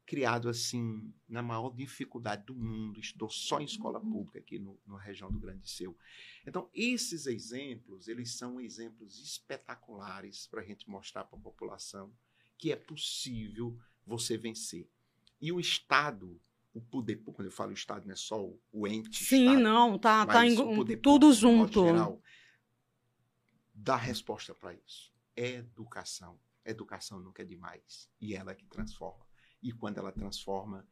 criado assim, na maior dificuldade do mundo, estudou só em escola pública aqui no, na região do Grande Seu. Então, esses exemplos, eles são exemplos espetaculares para a gente mostrar para a população que é possível você vencer. E o Estado, o poder, quando eu falo Estado, não é só o, o ente. Sim, Estado, não, tá, tá em, tudo junto. Geral, dá resposta para isso. Educação. Educação nunca é demais. E ela é que transforma e quando ela transforma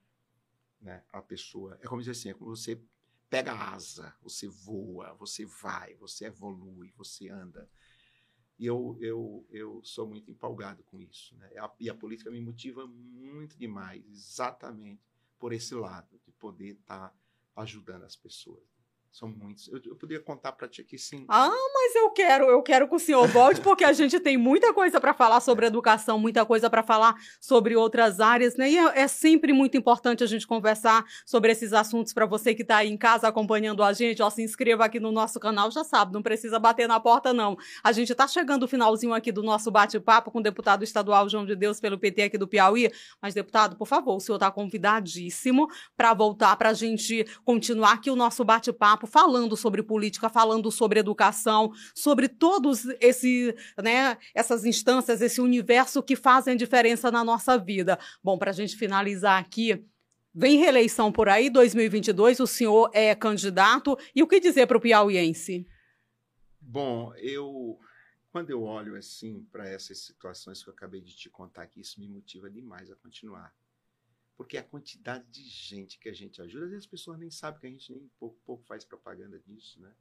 né, a pessoa. É como dizer assim: é como você pega asa, você voa, você vai, você evolui, você anda. E eu, eu, eu sou muito empolgado com isso. Né? E a política me motiva muito demais, exatamente por esse lado, de poder estar tá ajudando as pessoas. São muitos. Eu, eu poderia contar para ti aqui sim. Ah, mas eu quero, eu quero que o senhor volte, porque a gente tem muita coisa para falar sobre educação, muita coisa para falar sobre outras áreas, né? E é, é, sempre muito importante a gente conversar sobre esses assuntos para você que está aí em casa acompanhando a gente. Ó, se inscreva aqui no nosso canal, já sabe, não precisa bater na porta, não. A gente está chegando o finalzinho aqui do nosso bate-papo com o deputado estadual João de Deus pelo PT aqui do Piauí. Mas, deputado, por favor, o senhor está convidadíssimo para voltar para a gente continuar aqui o nosso bate-papo falando sobre política, falando sobre educação, sobre todos esse, né, essas instâncias, esse universo que fazem diferença na nossa vida. Bom, para a gente finalizar aqui, vem reeleição por aí, 2022, o senhor é candidato, e o que dizer para o piauiense? Bom, eu quando eu olho assim para essas situações que eu acabei de te contar aqui, isso me motiva demais a continuar. Porque a quantidade de gente que a gente ajuda, às vezes as pessoas nem sabem que a gente nem pouco, pouco faz propaganda disso, né?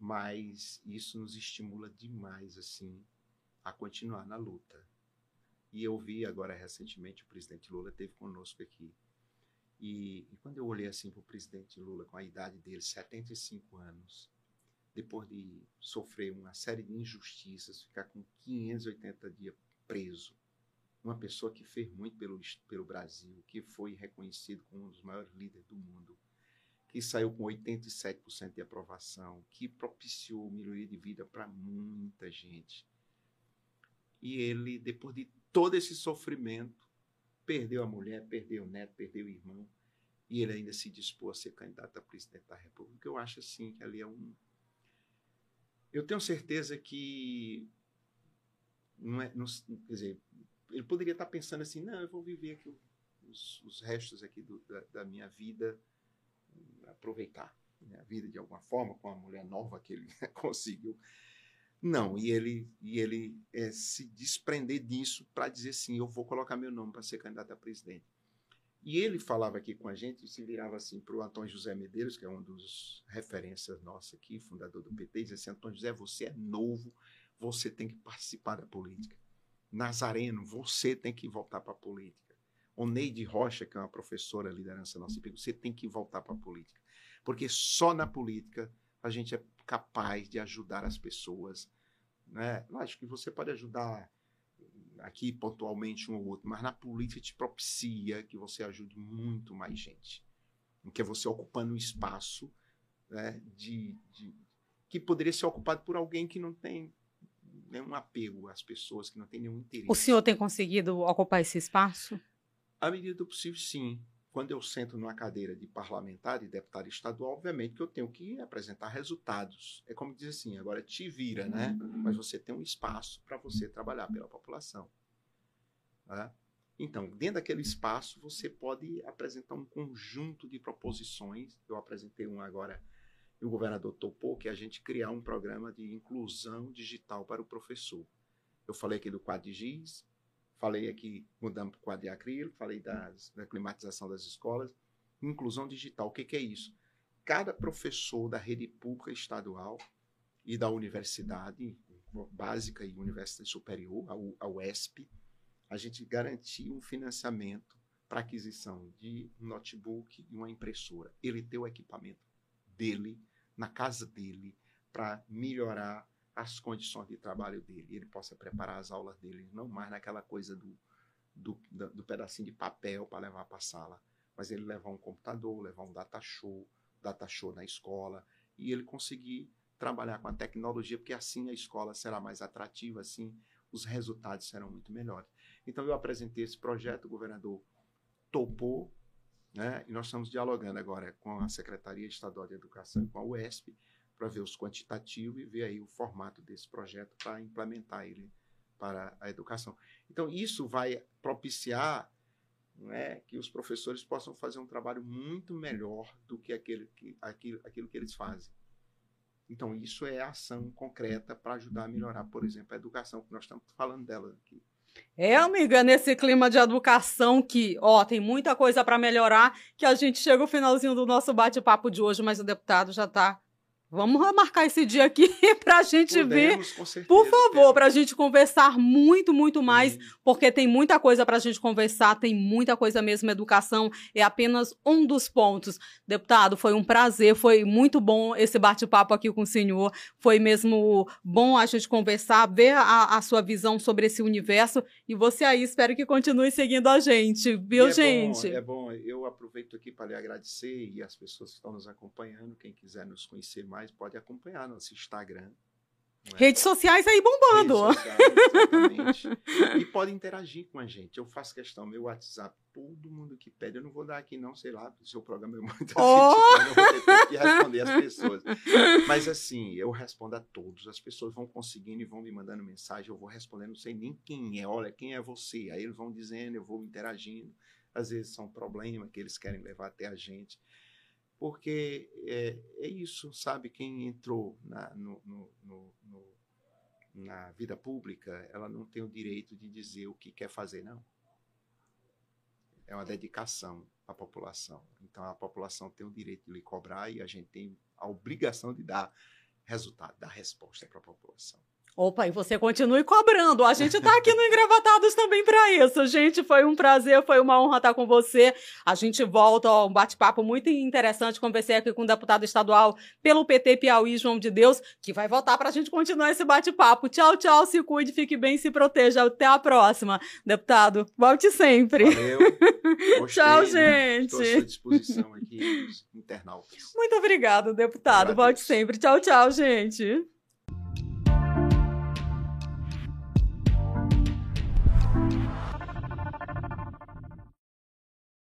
Mas isso nos estimula demais, assim, a continuar na luta. E eu vi agora recentemente o presidente Lula teve conosco aqui. E, e quando eu olhei assim para o presidente Lula, com a idade dele, 75 anos, depois de sofrer uma série de injustiças, ficar com 580 dias preso, uma pessoa que fez muito pelo, pelo Brasil, que foi reconhecido como um dos maiores líderes do mundo, que saiu com 87% de aprovação, que propiciou melhoria de vida para muita gente. E ele, depois de todo esse sofrimento, perdeu a mulher, perdeu o neto, perdeu o irmão, e ele ainda se dispôs a ser candidato a presidente da República. Eu acho assim que ali é um. Eu tenho certeza que não é, não, quer dizer, ele poderia estar pensando assim, não, eu vou viver aqui os, os restos aqui do, da, da, minha vida, aproveitar minha vida de alguma forma com a mulher nova que ele conseguiu. Não, e ele, e ele é, se desprender disso para dizer sim, eu vou colocar meu nome para ser candidato a presidente. E ele falava aqui com a gente, se virava assim para o Antônio José Medeiros, que é um dos referências nossa aqui, fundador do PT, e dizia assim, Antônio José, você é novo, você tem que participar da política. Nazareno, você tem que voltar para a política. O Neide Rocha, que é uma professora liderança nossa, você tem que voltar para a política. Porque só na política a gente é capaz de ajudar as pessoas. Né? Lógico que você pode ajudar aqui pontualmente um ou outro, mas na política te propicia que você ajude muito mais gente. Que é você ocupando um espaço né, de, de, que poderia ser ocupado por alguém que não tem nenhum apego às pessoas, que não tem nenhum interesse. O senhor tem conseguido ocupar esse espaço? À medida do possível, sim. Quando eu sento numa cadeira de parlamentar, de deputado estadual, obviamente que eu tenho que apresentar resultados. É como dizer assim, agora te vira, né? Mas você tem um espaço para você trabalhar pela população. Né? Então, dentro daquele espaço, você pode apresentar um conjunto de proposições. Eu apresentei um agora e o governador topou que a gente criar um programa de inclusão digital para o professor. Eu falei aqui do quadro de giz, falei aqui, mudando para o quadro de acrílico, falei das, da climatização das escolas. Inclusão digital, o que, que é isso? Cada professor da rede pública estadual e da universidade básica e universidade superior, a UESP, a gente garantir um financiamento para aquisição de um notebook e uma impressora. Ele ter o equipamento dele, na casa dele, para melhorar as condições de trabalho dele. Ele possa preparar as aulas dele, não mais naquela coisa do, do, do pedacinho de papel para levar para a sala, mas ele levar um computador, levar um data show, data show na escola, e ele conseguir trabalhar com a tecnologia, porque assim a escola será mais atrativa, assim os resultados serão muito melhores. Então eu apresentei esse projeto, o governador topou, né? E nós estamos dialogando agora com a Secretaria Estadual de Educação, com a UESP, para ver os quantitativos e ver aí o formato desse projeto para implementar ele para a educação. Então isso vai propiciar né, que os professores possam fazer um trabalho muito melhor do que aquele que, aquilo, aquilo que eles fazem. Então, isso é ação concreta para ajudar a melhorar, por exemplo, a educação, que nós estamos falando dela aqui. É, amiga, nesse clima de educação que, ó, tem muita coisa para melhorar, que a gente chega ao finalzinho do nosso bate-papo de hoje, mas o deputado já está Vamos marcar esse dia aqui para a gente Podemos, ver. Certeza, Por favor, para a gente conversar muito, muito mais, Sim. porque tem muita coisa para a gente conversar, tem muita coisa mesmo. Educação é apenas um dos pontos. Deputado, foi um prazer, foi muito bom esse bate-papo aqui com o senhor. Foi mesmo bom a gente conversar, ver a, a, sua visão sobre esse universo. E você aí, espero que continue seguindo a gente, viu, é gente? Bom, é bom, eu aproveito aqui para lhe agradecer e as pessoas que estão nos acompanhando, quem quiser nos conhecer mais pode acompanhar nosso Instagram. É? Redes sociais aí bombando. Sociais, exatamente. e pode interagir com a gente. Eu faço questão, meu WhatsApp, todo mundo que pede, eu não vou dar aqui, não, sei lá, o seu programa é muito oh! eu não vou ter que responder as pessoas. Mas assim, eu respondo a todos. As pessoas vão conseguindo e vão me mandando mensagem, eu vou respondendo, não sei nem quem é, olha, quem é você? Aí eles vão dizendo, eu vou interagindo. Às vezes são problemas que eles querem levar até a gente porque é, é isso, sabe? Quem entrou na, no, no, no, na vida pública, ela não tem o direito de dizer o que quer fazer, não. É uma dedicação à população. Então, a população tem o direito de lhe cobrar e a gente tem a obrigação de dar resultado, dar resposta para a população. Opa, e você continue cobrando. A gente está aqui no Engravatados também para isso. Gente, foi um prazer, foi uma honra estar com você. A gente volta, ó, um bate-papo muito interessante. Conversei aqui com o deputado estadual pelo PT Piauí, João de Deus, que vai voltar para a gente continuar esse bate-papo. Tchau, tchau, se cuide, fique bem, se proteja. Até a próxima. Deputado, volte sempre. Valeu. Gostei, tchau, né? gente. Estou à sua disposição aqui, internautas. Muito obrigado, deputado. Volte sempre. Tchau, tchau, gente.